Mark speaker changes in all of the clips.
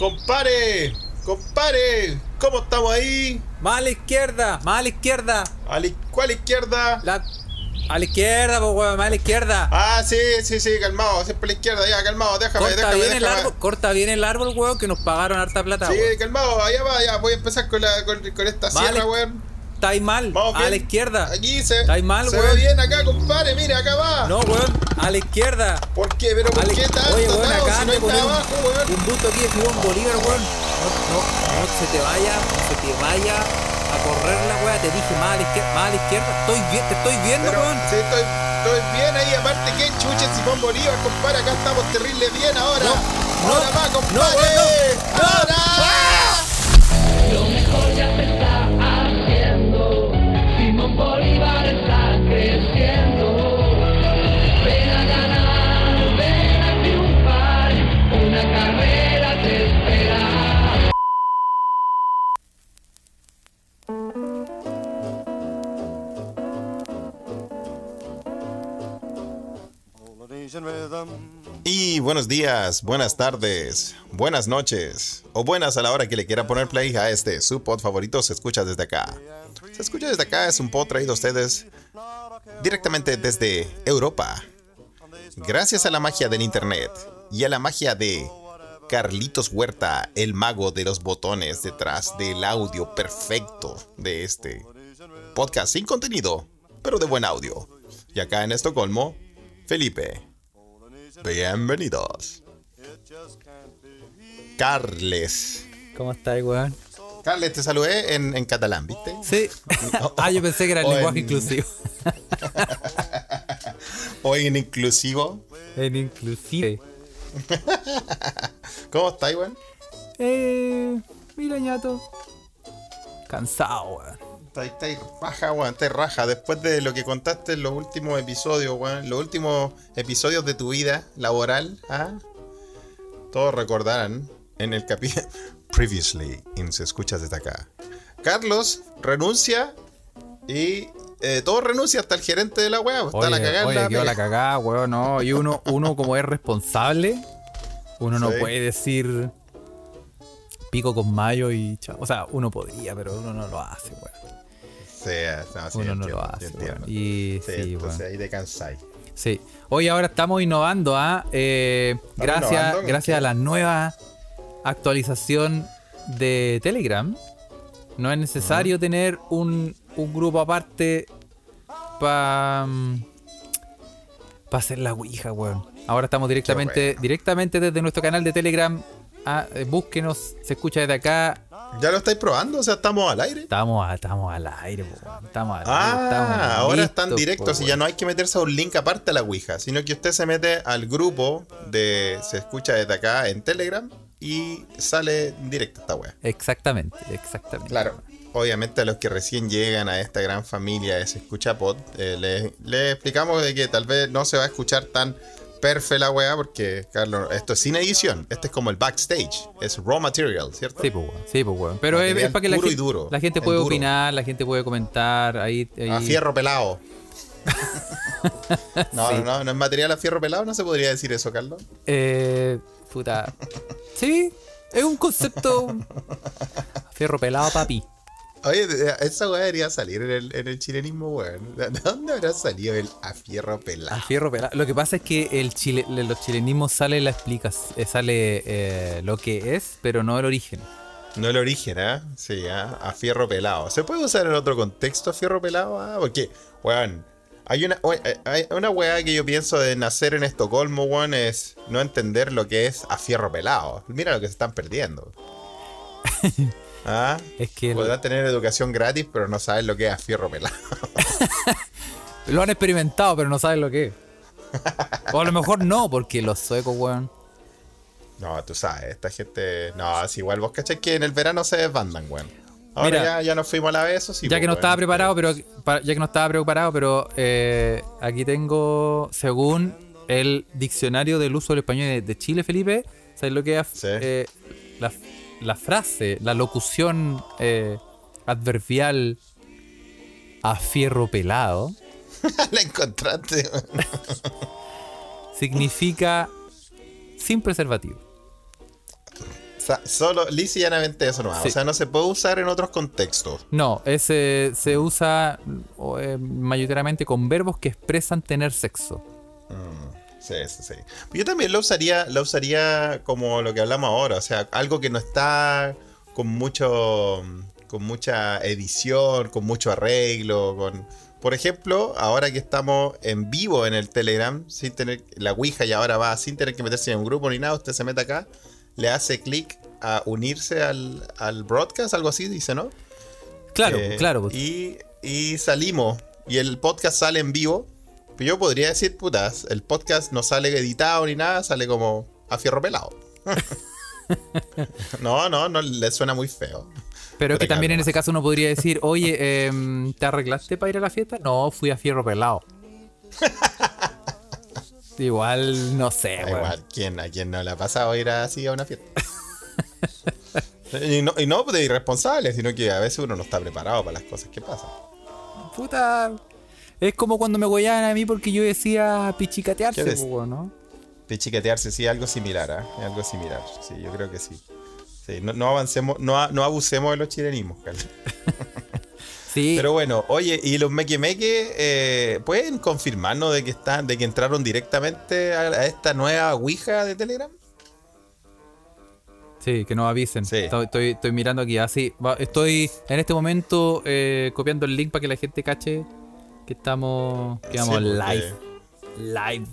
Speaker 1: Compare, compare, ¿cómo estamos ahí?
Speaker 2: Más a la izquierda, más a la izquierda.
Speaker 1: ¿A la, ¿Cuál izquierda?
Speaker 2: La, a la izquierda, pues weón, más a la izquierda.
Speaker 1: Ah, sí, sí, sí, calmado, siempre a la izquierda, ya, calmado, déjame,
Speaker 2: corta
Speaker 1: déjame,
Speaker 2: bien el árbol, corta bien el árbol, weón, que nos pagaron harta plata,
Speaker 1: Sí,
Speaker 2: weón.
Speaker 1: calmado, allá va, ya, voy a empezar con, la, con, con esta sierra, weón.
Speaker 2: Está ahí mal,
Speaker 1: Vamos
Speaker 2: a la izquierda.
Speaker 1: Aquí se,
Speaker 2: Está ahí mal,
Speaker 1: se
Speaker 2: weón.
Speaker 1: ve bien acá, compadre, mire, acá va.
Speaker 2: No, weón, a la izquierda.
Speaker 1: ¿Por qué? ¿Pero por
Speaker 2: A
Speaker 1: qué tanto,
Speaker 2: Oye, weón, acá
Speaker 1: si no
Speaker 2: ponen un,
Speaker 1: abajo, weón?
Speaker 2: un busto aquí de Simón Bolívar, weón. No, no, no se te vaya, no se te vaya a correr la weá. Te dije más a la izquierda, más a la izquierda. Estoy bien, te estoy viendo,
Speaker 1: Pero,
Speaker 2: weón.
Speaker 1: sí, estoy, estoy bien ahí, aparte que chuche Simón Bolívar, compadre, acá estamos terrible bien ahora.
Speaker 2: No,
Speaker 1: ahora
Speaker 2: no,
Speaker 1: va,
Speaker 2: no,
Speaker 1: compadre.
Speaker 2: weón, no, no.
Speaker 1: ahora.
Speaker 3: Lo
Speaker 1: Y buenos días, buenas tardes, buenas noches o buenas a la hora que le quiera poner play a este su pod favorito se escucha desde acá. Se escucha desde acá es un pod traído a ustedes directamente desde Europa. Gracias a la magia del internet y a la magia de Carlitos Huerta, el mago de los botones detrás del audio perfecto de este podcast sin contenido, pero de buen audio. Y acá en Estocolmo, Felipe. Bienvenidos. Carles.
Speaker 2: ¿Cómo estás, weón?
Speaker 1: Carles, te saludé en, en catalán, ¿viste?
Speaker 2: Sí. ah, yo pensé que era el
Speaker 1: O
Speaker 2: lenguaje
Speaker 1: en-
Speaker 2: inclusivo.
Speaker 1: Hoy en inclusivo.
Speaker 2: En inclusive.
Speaker 1: ¿Cómo estás, weón?
Speaker 2: Eh. Mira, ñato. Cansado, weón.
Speaker 1: Está está ahí raja, weón, está ahí raja. Después de lo que contaste en los últimos episodios, weón, los últimos episodios de tu vida laboral, ¿ah? Todos recordarán en el capítulo Previously in Se Escuchas desde acá. Carlos renuncia y eh, todo renuncia hasta el gerente de la weá. Está la cagada. en
Speaker 2: oye,
Speaker 1: la
Speaker 2: quedó la
Speaker 1: pega.
Speaker 2: cagada, weón, no. Y uno, uno como es responsable, uno no
Speaker 1: Sí.
Speaker 2: puede decir pico con mayo y chao. O sea, uno podría, pero uno no lo hace, weón.
Speaker 1: Sí, no, sí,
Speaker 2: Uno no
Speaker 1: entiendo,
Speaker 2: lo hace, weón. Y
Speaker 1: Sí,
Speaker 2: sí,
Speaker 1: entonces
Speaker 2: weón.
Speaker 1: ahí te cansáis.
Speaker 2: Sí. Hoy ahora estamos innovando, ¿ah? Eh, gracias,
Speaker 1: innovando?
Speaker 2: gracias a la nueva actualización de Telegram. No es necesario tener un, un grupo aparte para hacer la Ouija, weón. Ahora estamos directamente,
Speaker 1: bueno.
Speaker 2: directamente desde nuestro canal de Telegram. Ah, eh, búsquenos, se escucha desde acá.
Speaker 1: ¿Ya lo estáis probando? O sea, estamos al aire.
Speaker 2: Estamos, estamos al aire, po. Estamos al aire.
Speaker 1: Ah,
Speaker 2: estamos
Speaker 1: ahora
Speaker 2: listos,
Speaker 1: están directos y ya no hay que meterse a un link aparte a la Ouija, sino que usted se mete al grupo de Se escucha desde acá en Telegram y sale directo esta wea.
Speaker 2: Exactamente, exactamente.
Speaker 1: Claro. Obviamente a los que recién llegan a esta gran familia de Se Escucha Pod, eh, les les explicamos de que tal vez no se va a escuchar tan perfe la wea porque, Carlos, esto es sin edición. Este es como el backstage. Es raw material, ¿cierto?
Speaker 2: Sí, pues, weón. Sí, pues, weón. Pero es,
Speaker 1: Material
Speaker 2: es para que la gente,
Speaker 1: duro.
Speaker 2: la gente puede opinar, la gente puede comentar. Ahí, ahí-
Speaker 1: A fierro pelado. no,
Speaker 2: Sí.
Speaker 1: no, no, no es material a fierro pelado, no se podría decir eso, Carlos.
Speaker 2: Eh, puta. Sí, es un concepto. Fierro pelado, papi.
Speaker 1: Oye, esa weá debería salir en el, en el chilenismo, weón. ¿De de dónde habrá salido el a fierro
Speaker 2: A
Speaker 1: pelado?
Speaker 2: fierro pelado. Lo que pasa es que el chile, los chilenismos sale la explicas, eh, sale eh, lo que es, pero no el origen.
Speaker 1: No el origen, ¿ah? Sí, ¿ah? a fierro pelado. ¿Se puede usar en otro contexto a fierro pelado? Ah, porque, weón, hay una, oye, hay una weá que yo pienso de nacer en Estocolmo, weón, es no entender lo que es a fierro pelado. Mira lo que se están perdiendo. ¿Ah?
Speaker 2: Es que el-
Speaker 1: Podrán tener educación gratis, pero no saben lo que es a fierro pelado.
Speaker 2: lo han experimentado, pero no saben lo que es. O a lo mejor no, porque los suecos, weón.
Speaker 1: No, tú sabes, esta gente. No, es igual vos cachai que en el verano se desbandan, weón. Ahora
Speaker 2: Mira,
Speaker 1: ya, ya nos fuimos a la vez, eso sí.
Speaker 2: ya
Speaker 1: pues,
Speaker 2: que no
Speaker 1: weón.
Speaker 2: estaba preparado, pero ya que no estaba preparado, pero eh, aquí tengo, según el diccionario del uso del español de, de Chile, Felipe, ¿sabes lo que es
Speaker 1: Sí.
Speaker 2: eh, la, la frase, la locución eh, adverbial a fierro pelado?
Speaker 1: la encontraste.
Speaker 2: Significa sin preservativo.
Speaker 1: Sa- Solo, lisa y llanamente eso no
Speaker 2: Sí.
Speaker 1: O sea, no se puede usar en otros contextos.
Speaker 2: No, ese se usa o, eh, mayoritariamente con verbos que expresan tener sexo.
Speaker 1: Sí, sí, sí. Yo también lo usaría, lo usaría como lo que hablamos ahora, o sea, algo que no está con mucho, con mucha edición, con mucho arreglo, con, por ejemplo, ahora que estamos en vivo en el Telegram, sin tener la Ouija y ahora va sin tener que meterse en un grupo ni nada, usted se mete acá, le hace clic a unirse al, al broadcast, algo así, dice, ¿no?
Speaker 2: Claro,
Speaker 1: Eh,
Speaker 2: claro. pues.
Speaker 1: Y, y salimos. Y el podcast sale en vivo. Yo podría decir, putas, el podcast no sale editado ni nada, sale como a fierro pelado. no, no, no le suena muy feo.
Speaker 2: Pero es que también en ese caso uno podría decir, oye, em, ¿te arreglaste para ir a la fiesta? No, fui a fierro pelado. Igual, no sé.
Speaker 1: Igual, ¿quién, ¿a quién no le ha pasado ir así a una fiesta? y, no, y no de irresponsable, sino que a veces uno no está preparado para las cosas que pasan.
Speaker 2: Puta. Es como cuando me gollaban a mí porque yo decía pichicatearse,
Speaker 1: ¿Qué des-
Speaker 2: pues, ¿no?
Speaker 1: Pichiquetearse, sí, algo similar, ¿ah? Es Algo similar. Sí, yo creo que sí. Sí, no, no avancemos, no, no abusemos de los chilenismos, Carlos.
Speaker 2: Sí,
Speaker 1: Pero bueno, oye, y los Meque Meque eh, pueden confirmarnos de que están, de que entraron directamente a, a esta nueva Ouija de Telegram.
Speaker 2: sí, que nos avisen.
Speaker 1: Sí.
Speaker 2: Estoy, estoy, estoy mirando aquí, así. va- estoy en este momento eh, copiando el link para que la gente cache que estamos, que vamos
Speaker 1: Sí, porque
Speaker 2: live. Live.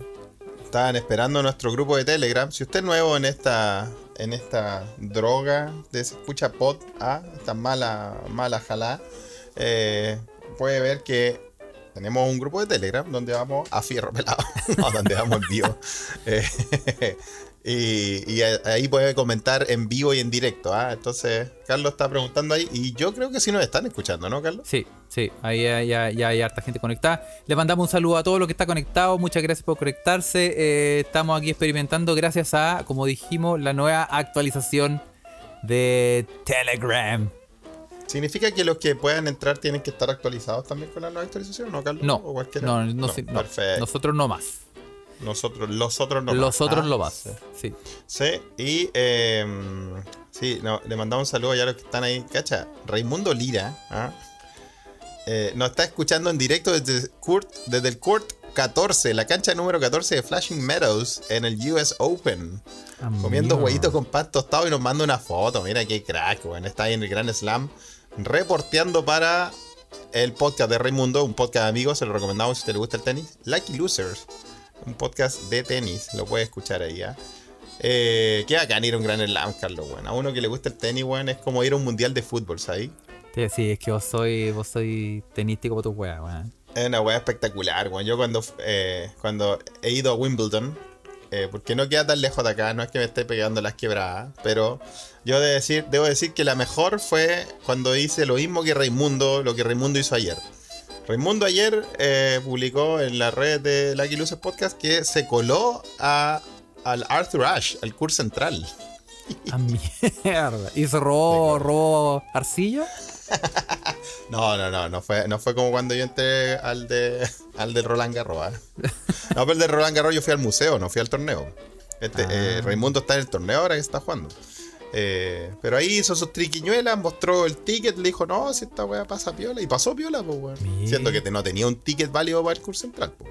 Speaker 1: Estaban esperando nuestro grupo de Telegram. Si usted es nuevo en esta, en esta droga de se escucha pod, ah, esta mala, mala jalá, eh, puede ver que tenemos un grupo de Telegram donde vamos a fierro pelado, no, donde vamos en vivo. Eh, y, y ahí puede comentar en vivo y en directo. ah. Entonces, Carlos está preguntando ahí. Y yo creo que sí nos están escuchando, ¿no, Carlos?
Speaker 2: Sí, sí, ahí ya, ya- ya hay harta gente conectada. Le mandamos un saludo a todo lo que está conectado. Muchas gracias por conectarse. Eh, estamos aquí experimentando gracias a, como dijimos, la nueva actualización de Telegram.
Speaker 1: ¿Significa que los que puedan entrar tienen que estar actualizados también con la nueva actualización, ¿no, Carlos?
Speaker 2: No,
Speaker 1: ¿O cualquiera?
Speaker 2: no, no, no.
Speaker 1: Perfecto.
Speaker 2: nosotros no más.
Speaker 1: Nosotros, los otros no.
Speaker 2: Los
Speaker 1: más.
Speaker 2: otros
Speaker 1: Ah,
Speaker 2: lo más. Sí.
Speaker 1: Sí, y eh, sí, no, le mandamos un saludo ya a los que están ahí. Cacha, Raimundo Lira ¿ah? Eh, nos está escuchando en directo desde, Court, desde el Court 14, la cancha número 14 de Flashing Meadows en el US Open. Comiendo
Speaker 2: Amigo.
Speaker 1: huevitos con pan tostado y nos manda una foto. Mira qué crack, weón. Está ahí en el Gran Slam reporteando para el podcast de Raimundo, un podcast de amigos, se lo recomendamos si te le gusta el tenis. Lucky Losers, un podcast de tenis, lo puedes escuchar ahí, ¿ah? Eh, qué bacán ir a un Gran Slam, Carlos, weón. A uno que le gusta el tenis, weón, es como ir a un mundial de fútbol, ¿sabes?
Speaker 2: Sí, sí, es que vos soy, vos soy tenístico por tu wea, weón.
Speaker 1: Es una weá espectacular, weón. Yo cuando, eh, cuando he ido a Wimbledon, eh, porque no queda tan lejos de acá, no es que me esté pegando las quebradas, pero yo de decir, debo decir que la mejor fue cuando hice lo mismo que Raimundo, lo que Raimundo hizo ayer. Raimundo ayer eh, publicó en la red de Lucky Luces Podcast que se coló a, al Arthur Ashe, al curso central.
Speaker 2: A mierda. ¿Y se robó, robó arcilla?
Speaker 1: No, no, no, no fue, no fue como cuando yo entré al de al del Roland Garros. ¿ah? No, pero el de Roland Garros yo fui al museo, no fui al torneo. Este,
Speaker 2: Ah.
Speaker 1: eh, Raimundo está en el torneo ahora que está jugando. Eh, pero ahí hizo sus triquiñuelas, mostró el ticket, le dijo, no, si esta weá pasa piola. Y pasó piola, pues, weón. Siendo que no tenía un ticket válido para el curso central, pues.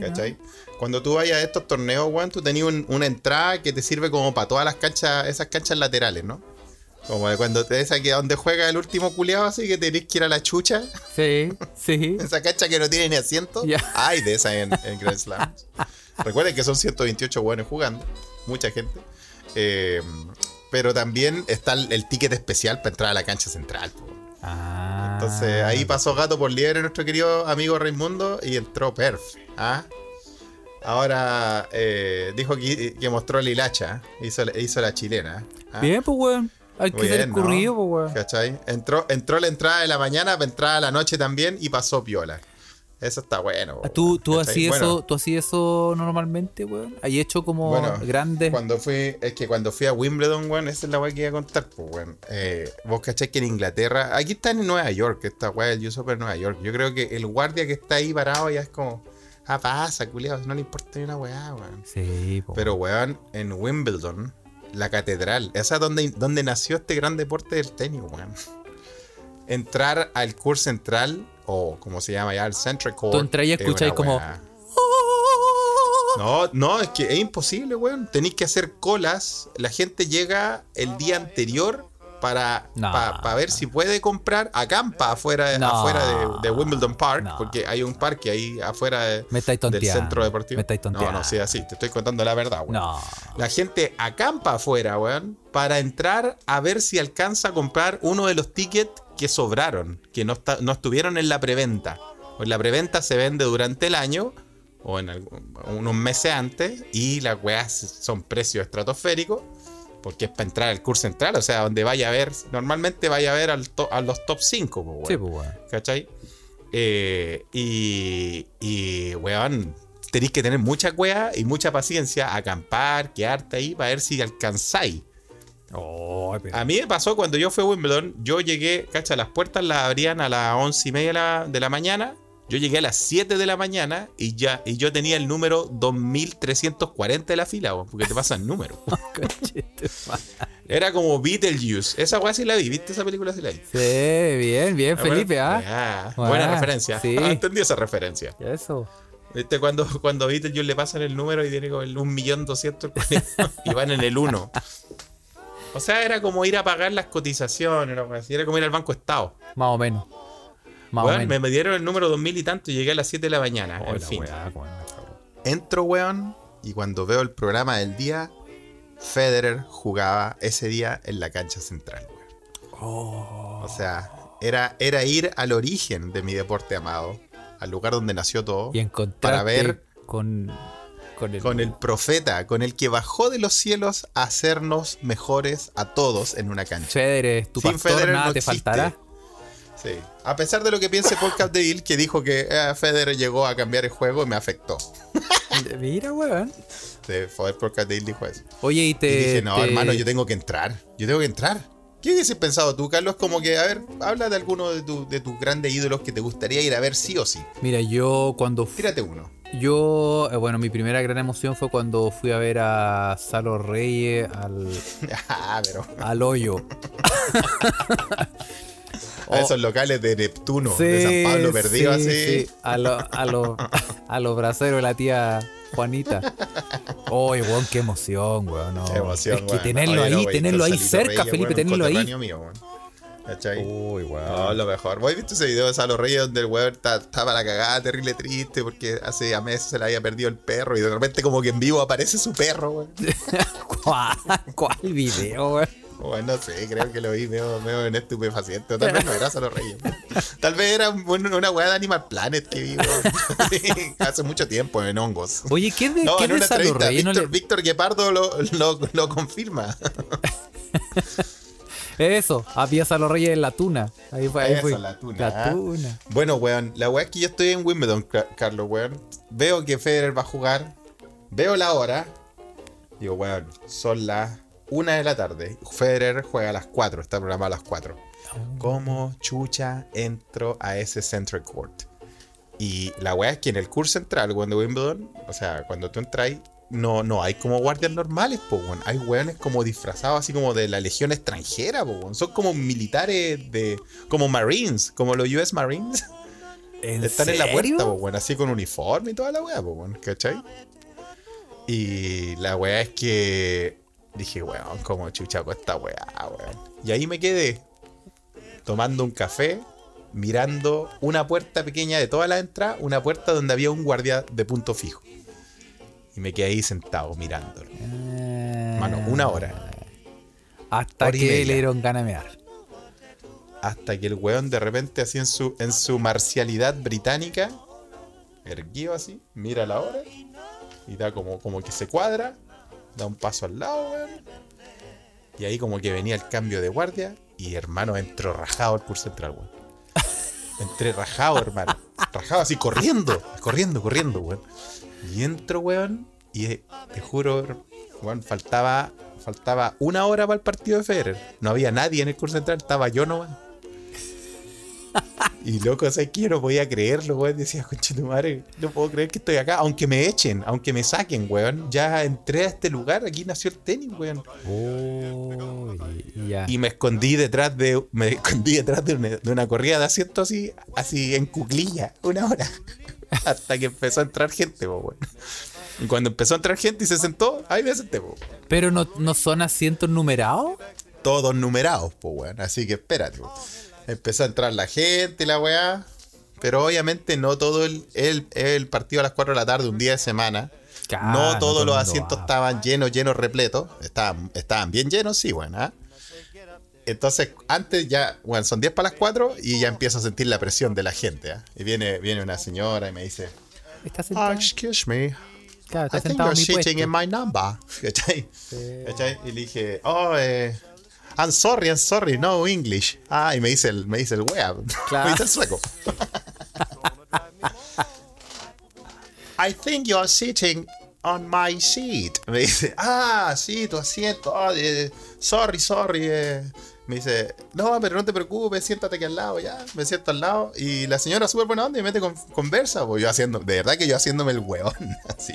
Speaker 1: ¿Cachai? Cuando tú vayas a estos torneos, weón, tú tenías un- una entrada que te sirve como para todas las canchas, esas canchas laterales, ¿no? Como de cuando te esa que donde juega el último culiado, así que tenés que ir a la chucha.
Speaker 2: Sí, sí.
Speaker 1: Esa cancha que no tiene ni asiento.
Speaker 2: Ya.
Speaker 1: Hay de esa en, en Grand Slam. Recuerden que son 128 buenos jugando. Mucha gente. Eh, pero también está el, el ticket especial para entrar a la cancha central. po.
Speaker 2: Ah.
Speaker 1: Entonces ahí pasó gato por liebre nuestro querido amigo Raimundo y entró Perf. ¿ah? Ahora eh, dijo que, que mostró el hilacha. Hizo, hizo la chilena. ¿ah?
Speaker 2: Bien, pues, weón. Hay que ser
Speaker 1: ¿no?
Speaker 2: pues, weón.
Speaker 1: ¿Cachai? Entró, entró la entrada de la mañana, para entrar a la noche también y pasó piola. Eso está bueno.
Speaker 2: Ah, ¿Tú, tú
Speaker 1: ¿cachai?
Speaker 2: así
Speaker 1: Bueno,
Speaker 2: eso, tú así eso normalmente, weón? ¿Hay hecho como
Speaker 1: Bueno,
Speaker 2: grandes?
Speaker 1: Cuando fui, es que cuando fui a Wimbledon, weón, esa es la weá que iba a contar, pues, weón. Eh, vos cachai que en Inglaterra, aquí está en Nueva York, esta weá del US Open en Nueva York. Yo creo que el guardia que está ahí parado ya es como, ah, pasa, culiado, no le importa ni una weá, weón.
Speaker 2: Sí, po.
Speaker 1: Pero, weón, en Wimbledon, la catedral. Esa es donde, donde nació este gran deporte del tenis, weón. Entrar al court central, o como se llama ya, el Central Court.
Speaker 2: Tú entras y
Speaker 1: es
Speaker 2: escucháis como-.
Speaker 1: No, no, es que es imposible, weón. Tenéis que hacer colas. La gente llega el día anterior para,
Speaker 2: No.
Speaker 1: para ver si puede comprar. Acampa afuera,
Speaker 2: No.
Speaker 1: afuera de, de Wimbledon Park, porque hay un parque ahí afuera de- del centro deportivo.
Speaker 2: Me estáis
Speaker 1: no,
Speaker 2: tonteando.
Speaker 1: no, sí, así. Te estoy contando la verdad, weón.
Speaker 2: No.
Speaker 1: La gente acampa afuera, weón, para entrar a ver si alcanza a comprar uno de los tickets que sobraron, que no, está- no estuvieron en la preventa. Pues la preventa se vende durante el año o en algún- unos meses antes y las weas son precios estratosféricos porque es para entrar al curso central, o sea, donde vaya a ver, normalmente vaya a ver al to- a los top 5, pues.
Speaker 2: Sí, pues, weón.
Speaker 1: ¿Cachai? Eh, y, y, weón, tenéis que tener mucha cueva y mucha paciencia, acampar, quedarte ahí para ver si alcanzáis.
Speaker 2: Oh,
Speaker 1: A mí me pasó cuando yo fui a Wimbledon, yo llegué, cacha, las puertas las abrían a las once y media de la, de la mañana. Yo llegué a las 7 de la mañana y ya y yo tenía el número 2340 de la fila, porque te pasan números.
Speaker 2: Madre.
Speaker 1: Era como Beetlejuice. Esa weá sí la vi, ¿viste esa película sí la vi?
Speaker 2: Sí, bien, bien,
Speaker 1: Ah,
Speaker 2: Felipe,
Speaker 1: bueno,
Speaker 2: ¿ah? Ah,
Speaker 1: buena referencia.
Speaker 2: sí.
Speaker 1: Ah, entendí esa referencia.
Speaker 2: Eso.
Speaker 1: ¿Viste? Cuando, cuando Beetlejuice le pasan el número y tiene como el 1.200.000 y van en el 1. O sea, era como ir a pagar las cotizaciones, era como ir al Banco Estado.
Speaker 2: Más o menos. Más
Speaker 1: Weón,
Speaker 2: o
Speaker 1: me,
Speaker 2: menos.
Speaker 1: me dieron el número 2000 y tanto y llegué a las 7 de la mañana.
Speaker 2: Oh,
Speaker 1: en
Speaker 2: la
Speaker 1: fin.
Speaker 2: weá, weón, cabrón.
Speaker 1: Entro, weón, y cuando veo el programa del día, Federer jugaba ese día en la cancha central, weón.
Speaker 2: Oh.
Speaker 1: O sea, era, era ir al origen de mi deporte amado, al lugar donde nació todo,
Speaker 2: Y
Speaker 1: para ver
Speaker 2: con, con el,
Speaker 1: con el profeta, con el que bajó de los cielos a hacernos mejores a todos en una cancha.
Speaker 2: Federer, tu
Speaker 1: Sin
Speaker 2: pastor,
Speaker 1: Federer
Speaker 2: nada
Speaker 1: no
Speaker 2: te
Speaker 1: existe.
Speaker 2: faltará.
Speaker 1: Sí. A pesar de lo que piense Paul Capdeville, que dijo que eh, Federer llegó a cambiar el juego y me afectó.
Speaker 2: Mira, weón.
Speaker 1: Sí, fue Paul Capdeville dijo eso.
Speaker 2: Oye, y te.
Speaker 1: Y dije, no,
Speaker 2: te-
Speaker 1: hermano, yo tengo que entrar. Yo tengo que entrar. ¿Qué hubieses pensado tú, Carlos? Como que, a ver, habla de alguno de, tu- de tus grandes ídolos que te gustaría ir a ver sí o sí.
Speaker 2: Mira, yo cuando
Speaker 1: Tírate uno.
Speaker 2: Yo, eh, bueno, mi primera gran emoción fue cuando fui a ver a Salo Reyes al,
Speaker 1: ah, pero
Speaker 2: al hoyo.
Speaker 1: a esos locales de Neptuno, de San Pablo perdido
Speaker 2: sí,
Speaker 1: así.
Speaker 2: sí, A los a lo, a los braceros de la tía Juanita. Oye, weón, qué emoción, weón. no.
Speaker 1: Qué emoción,
Speaker 2: es que
Speaker 1: weón.
Speaker 2: tenerlo
Speaker 1: Oye, no,
Speaker 2: ahí, tenerlo ahí cerca,
Speaker 1: Reyes,
Speaker 2: Felipe, tenerlo ahí.
Speaker 1: mío.
Speaker 2: Uy,
Speaker 1: No,
Speaker 2: weón.
Speaker 1: lo mejor. ¿Vos viste ese video de Salo Reyes donde el weón estaba la cagada, terrible triste, porque hace a meses se le había perdido el perro y de repente como que en vivo aparece su perro, weón?
Speaker 2: ¿Cuál, ¿Cuál video, weón?
Speaker 1: Bueno, no sé, creo que lo vi medio, medio en estupefaciente. Tal vez no era Salo Reyes. Tal vez era un- una weá de Animal Planet que vi, weón. Hace mucho tiempo en hongos.
Speaker 2: Oye, ¿qué es de,
Speaker 1: No,
Speaker 2: qué
Speaker 1: en
Speaker 2: de Salo Reyes? No
Speaker 1: Víctor,
Speaker 2: le-
Speaker 1: Víctor Guepardo lo, lo, lo confirma.
Speaker 2: Eso, había Salo Reyes en la tuna. Ahí fue, ahí
Speaker 1: Eso,
Speaker 2: fue.
Speaker 1: la tuna,
Speaker 2: La tuna.
Speaker 1: Bueno, weón, la weá es que yo estoy en Wimbledon, Ca- Carlos, weón. Veo que Federer va a jugar. Veo la hora. Digo, weón, son las una de la tarde. Federer juega a las 4, está programado a las 4. ¿Cómo chucha entro a ese Central Court? Y la weá es que en el curso central, de Wimbledon, o sea, cuando tú entras, no, no hay como guardias normales, po, weón. Hay weones como disfrazados así como de la legión extranjera, po, weón. Son como militares de. como Marines, como los US Marines.
Speaker 2: ¿En
Speaker 1: Están en la puerta, po, weón, así con uniforme y toda la weá, po, weón, ¿cachai? Y la weá es que dije, weón, como chuchaco esta weá, weón. Y ahí me quedé tomando un café, mirando una puerta pequeña de toda la entrada, una puerta donde había un guardia de punto fijo. Y me quedé ahí sentado mirándolo. Mano, una hora.
Speaker 2: Hasta
Speaker 1: Hora
Speaker 2: que le dieron ganas de mear.
Speaker 1: Hasta que el weón de repente así en su, en su marcialidad británica, erguido así, mira la hora y da como, como que se cuadra, da un paso al lado, weón. Y ahí como que venía el cambio de guardia y hermano entró rajado al curso central, weón. Entré rajado, hermano. Rajado así, corriendo, corriendo, corriendo, weón. Y entro, weón, y eh, te juro, weón, faltaba, faltaba una hora para el partido de Federer. No había nadie en el curso central, estaba yo nomás. Y loco, ¿sabes qué? Yo no podía creerlo, weón. Decía, tu madre, no puedo creer que estoy acá. Aunque me echen, aunque me saquen, weón. Ya entré a este lugar, aquí nació el tenis, weón.
Speaker 2: Oh, y, y ya.
Speaker 1: Y me escondí detrás de. Me escondí detrás de una, de una corrida de asiento así, así en cuclilla, una hora. Hasta que empezó a entrar gente, weón. Y cuando empezó a entrar gente y se sentó, ahí me senté, po.
Speaker 2: Pero no, no son asientos numerados.
Speaker 1: Todos numerados, po, weón. Así que espérate, po. Empezó a entrar la gente y la weá. Pero obviamente no todo el, el, el partido a las 4 de la tarde, un día de semana.
Speaker 2: Claro,
Speaker 1: no
Speaker 2: no todo
Speaker 1: todos
Speaker 2: el
Speaker 1: los asientos
Speaker 2: va.
Speaker 1: estaban llenos, llenos, repletos. Estaban, estaban bien llenos, sí, bueno. ¿ah? Entonces, antes ya, bueno, son 10 para las 4 y ya empiezo a sentir la presión de la gente. ¿ah? Y viene, viene una señora y me dice,
Speaker 2: Está
Speaker 1: "Ah,
Speaker 2: sentado.
Speaker 1: excuse me,
Speaker 2: claro,
Speaker 1: I think you're sitting in my number. ¿Cachai? ¿Cachai? Y le dije, oh, eh, I'm sorry, I'm sorry, no English. Ah, y me dice el, me dice el wea.
Speaker 2: Claro.
Speaker 1: Me dice el sueco. I think you're sitting on my seat. Me dice, ah, sí, tu asiento. Ah, eh, sorry, sorry. eh". Me dice, no, pero no te preocupes, siéntate aquí al lado, ya. Me siento al lado. Y la señora súper buena onda y me mete con, conversa. Pues yo haciendo, de verdad que yo haciéndome el hueón, así.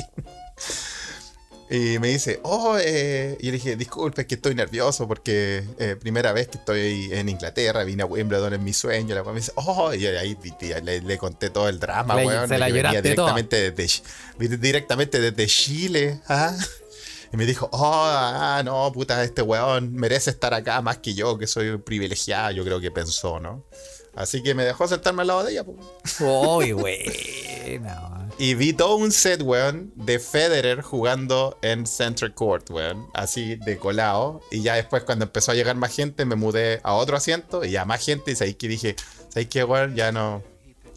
Speaker 1: Y me dice, oh, eh", y le dije, disculpe, es que estoy nervioso porque eh, primera vez que estoy en Inglaterra, vine a Wimbledon en mi sueño. La me dice, oh, y ahí le, le conté todo el drama,
Speaker 2: Le-
Speaker 1: weón.
Speaker 2: se la
Speaker 1: venía directamente desde, directamente desde Chile. ¿ah? Y me dijo, oh, ah, no, puta, este weón merece estar acá más que yo, que soy privilegiado, yo creo que pensó, ¿no? Así que me dejó sentarme al lado de ella, pues.
Speaker 2: Uy, bueno.
Speaker 1: Y vi todo un set, weón, de Federer jugando en Center Court, weón. Así de colado. Y ya después, cuando empezó a llegar más gente, me mudé a otro asiento y ya más gente. Y ahí que dije, ¿sabes qué, weón? Ya no.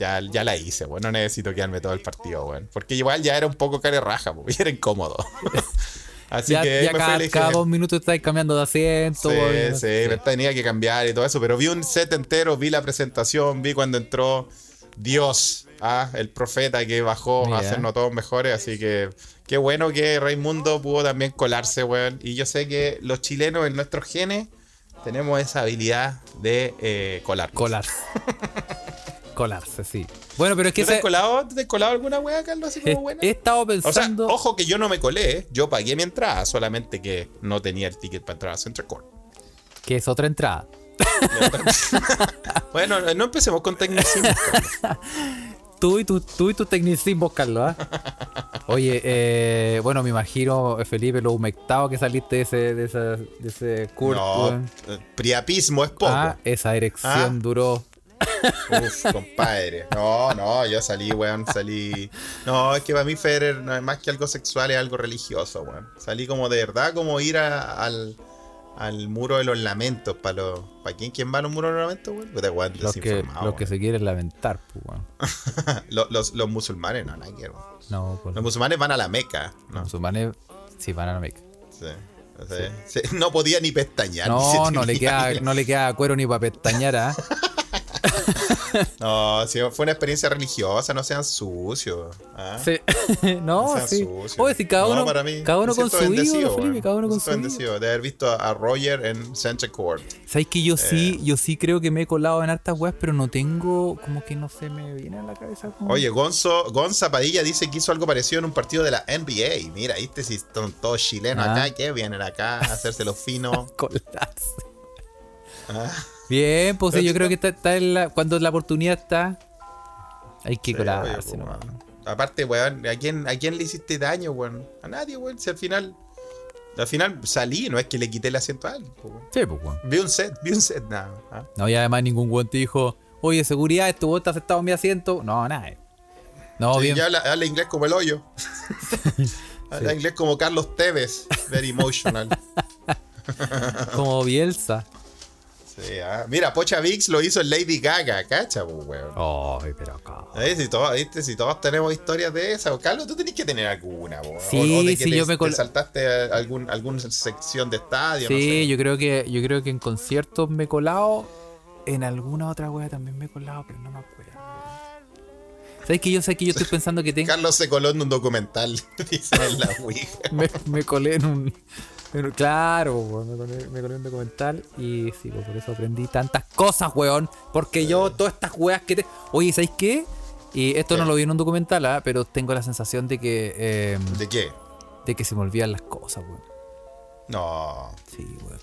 Speaker 1: Ya, ya la hice, weón. No necesito quedarme todo el partido, weón. Porque igual ya era un poco care raja, weón. Era incómodo. Así
Speaker 2: Ya,
Speaker 1: que
Speaker 2: ya
Speaker 1: me
Speaker 2: cada,
Speaker 1: dije,
Speaker 2: cada dos minutos estáis cambiando de asiento.
Speaker 1: Sí, sí, me tenía que cambiar y todo eso, pero vi un set entero, vi la presentación, vi cuando entró Dios, ah, el profeta que bajó
Speaker 2: Mira.
Speaker 1: a hacernos todos mejores, así que qué bueno que Raimundo pudo también colarse, weón. Y yo sé que los chilenos en nuestros genes tenemos esa habilidad de eh, colar.
Speaker 2: Colarse. Colarse, sí. Bueno, pero es que
Speaker 1: ¿Tú te has colado, te has colado alguna weá, Carlos, así
Speaker 2: he,
Speaker 1: como buena?
Speaker 2: he estado
Speaker 1: O sea,
Speaker 2: pensando.
Speaker 1: ojo que yo no me colé, yo pagué mi entrada, solamente que no tenía el ticket para entrar a Center Court.
Speaker 2: que es otra entrada.
Speaker 1: bueno, no empecemos con tecnicismo.
Speaker 2: Tú y, tu, tú y tus tecnicismos, Carlos. ¿ah? Oye, eh, bueno, me imagino, eh, Felipe, lo humectado que saliste de ese, de esa- de ese curso.
Speaker 1: No, eh, priapismo es poco.
Speaker 2: Ah, esa erección
Speaker 1: Ah.
Speaker 2: duró.
Speaker 1: Uf, compadre. No, no, yo salí, weón, salí. No, es que para mí Federer no es más que algo sexual, es algo religioso, weón. Salí como de verdad, como ir a- al, al muro de los lamentos. ¿Para los, ¿para quién, quién va a los muros de los lamentos? Puta, weón,
Speaker 2: Los que, los que se quieren lamentar, pues, weón.
Speaker 1: los, los- los musulmanes, no, nada que.
Speaker 2: No, pues,
Speaker 1: Los musulmanes van a la Meca,
Speaker 2: los
Speaker 1: ¿no?
Speaker 2: musulmanes sí van a la Meca.
Speaker 1: Sí. O sea, sí, No podía ni pestañear. ni se
Speaker 2: No, no le, queda, no le queda cuero ni para pestañear, ¿ah?
Speaker 1: No, sí, fue una experiencia religiosa, no sean sucios. ¿ah?
Speaker 2: Sí. no,
Speaker 1: sean
Speaker 2: sí.
Speaker 1: sucios.
Speaker 2: Oye, si cada
Speaker 1: No,
Speaker 2: uno,
Speaker 1: para mí,
Speaker 2: cada uno con su ídolo, Felipe, cada uno con su
Speaker 1: bendecido de haber visto a, Roger en Center Court.
Speaker 2: ¿Sabes que yo
Speaker 1: Eh.
Speaker 2: sí, yo sí creo que me he colado en hartas weas, pero no tengo, como que no se me viene a la cabeza. Como...
Speaker 1: Oye, Gonzo, Gonza Padilla dice que hizo algo parecido en un partido de la NBA. Mira, viste si son todos chilenos
Speaker 2: Ah.
Speaker 1: acá, que vienen acá a hacerse los finos.
Speaker 2: colarse.
Speaker 1: Ah,
Speaker 2: Bien, pues sí, yo creo que está, está en la- cuando la oportunidad está, hay que
Speaker 1: sí,
Speaker 2: colarse,
Speaker 1: oye,
Speaker 2: nomás.
Speaker 1: Aparte, weón, ¿a quién, ¿a quién le hiciste daño, weón? A nadie, weón. Si al final, al final salí, no es que le quité el asiento a alguien, pues, weón.
Speaker 2: Sí, pues, weón.
Speaker 1: Vi un set, vi un set, nada. ¿ah?
Speaker 2: No, y además ningún weón te dijo, oye, seguridad, este weón está sentado en mi asiento. No, nada. No,
Speaker 1: Sí,
Speaker 2: bien.
Speaker 1: ya habla, habla inglés como el hoyo. habla inglés como Carlos Tevez. Very emotional.
Speaker 2: Como Bielsa.
Speaker 1: Sí, ah. Mira, Pocha Vix lo hizo en Lady Gaga, cacha, pues, weón.
Speaker 2: Ay, pero acá.
Speaker 1: Si, todos, ¿viste? si todos tenemos historias de esas, Carlos, tú tenés que tener alguna, po.
Speaker 2: Sí,
Speaker 1: o, o de que
Speaker 2: sí,
Speaker 1: te,
Speaker 2: yo me
Speaker 1: te saltaste algún, alguna sección de estadio,
Speaker 2: Sí,
Speaker 1: no sé.
Speaker 2: yo creo que yo creo que en conciertos me he colado. En alguna otra wea también me he colado, pero no me acuerdo. ¿Sabes que yo sé que yo estoy pensando que tengo.
Speaker 1: Carlos se coló en un documental, dice en la Ouija.
Speaker 2: me, me colé en un Pero claro, weón, me colé, me un documental y sí, pues, por eso aprendí tantas cosas, weón. Porque yo, todas estas weas que te. Oye, ¿sabéis qué? Y esto
Speaker 1: ¿Qué?
Speaker 2: no lo vi en un documental, ¿ah? pero tengo la sensación de que. eh,
Speaker 1: ¿De qué?
Speaker 2: de que se me olvidan las cosas, weón.
Speaker 1: No,
Speaker 2: Sí, weón.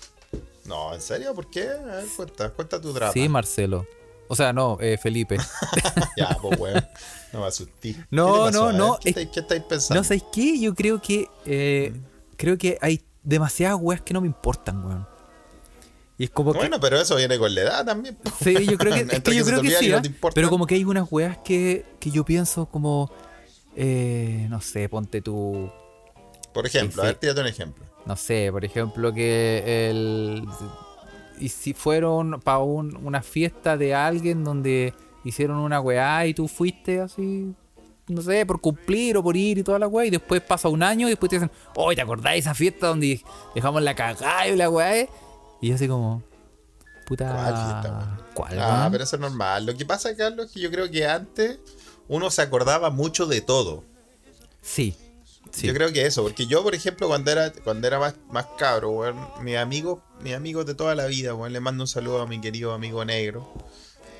Speaker 1: no, ¿en serio? ¿Por qué? A ver, cuenta, cuenta tu drama.
Speaker 2: Sí, Marcelo. O sea, no, eh, Felipe.
Speaker 1: Ya, pues, weón. No me asusté.
Speaker 2: No, no, no,
Speaker 1: ¿Qué,
Speaker 2: es-
Speaker 1: estáis- pensando?
Speaker 2: no, ¿sabéis qué? Yo creo que. eh, creo que hay demasiadas weas que no me importan, weón. Y es como que.
Speaker 1: Bueno, pero eso viene con la edad también.
Speaker 2: Sí, yo creo que, es
Speaker 1: Entre
Speaker 2: que yo
Speaker 1: que
Speaker 2: creo que sí,
Speaker 1: no
Speaker 2: ¿ah? pero como que hay unas weas que, que yo pienso como, eh, no sé, ponte tú,
Speaker 1: Por ejemplo,
Speaker 2: Sí,
Speaker 1: a ver, tírate un ejemplo.
Speaker 2: no sé, por ejemplo que el, y si fueron para un, una fiesta de alguien donde hicieron una weá y tú fuiste así, no sé, por cumplir o por ir y toda la weá, y después pasa un año y después te dicen, oh, ¿te acordás de esa fiesta donde dejamos la cagada y la weá? eh?" Y yo así como, puta,
Speaker 1: ¿Cuál fiesta?
Speaker 2: ¿cuál,
Speaker 1: Ah, pero eso es normal. Lo que pasa, Carlos, es que yo creo que antes uno se acordaba mucho de todo.
Speaker 2: Sí. sí.
Speaker 1: Yo creo que eso, porque yo, por ejemplo, cuando era, cuando era más, más cabro, weón, mis amigos, mis amigos de toda la vida, weón, le mando un saludo a mi querido amigo negro,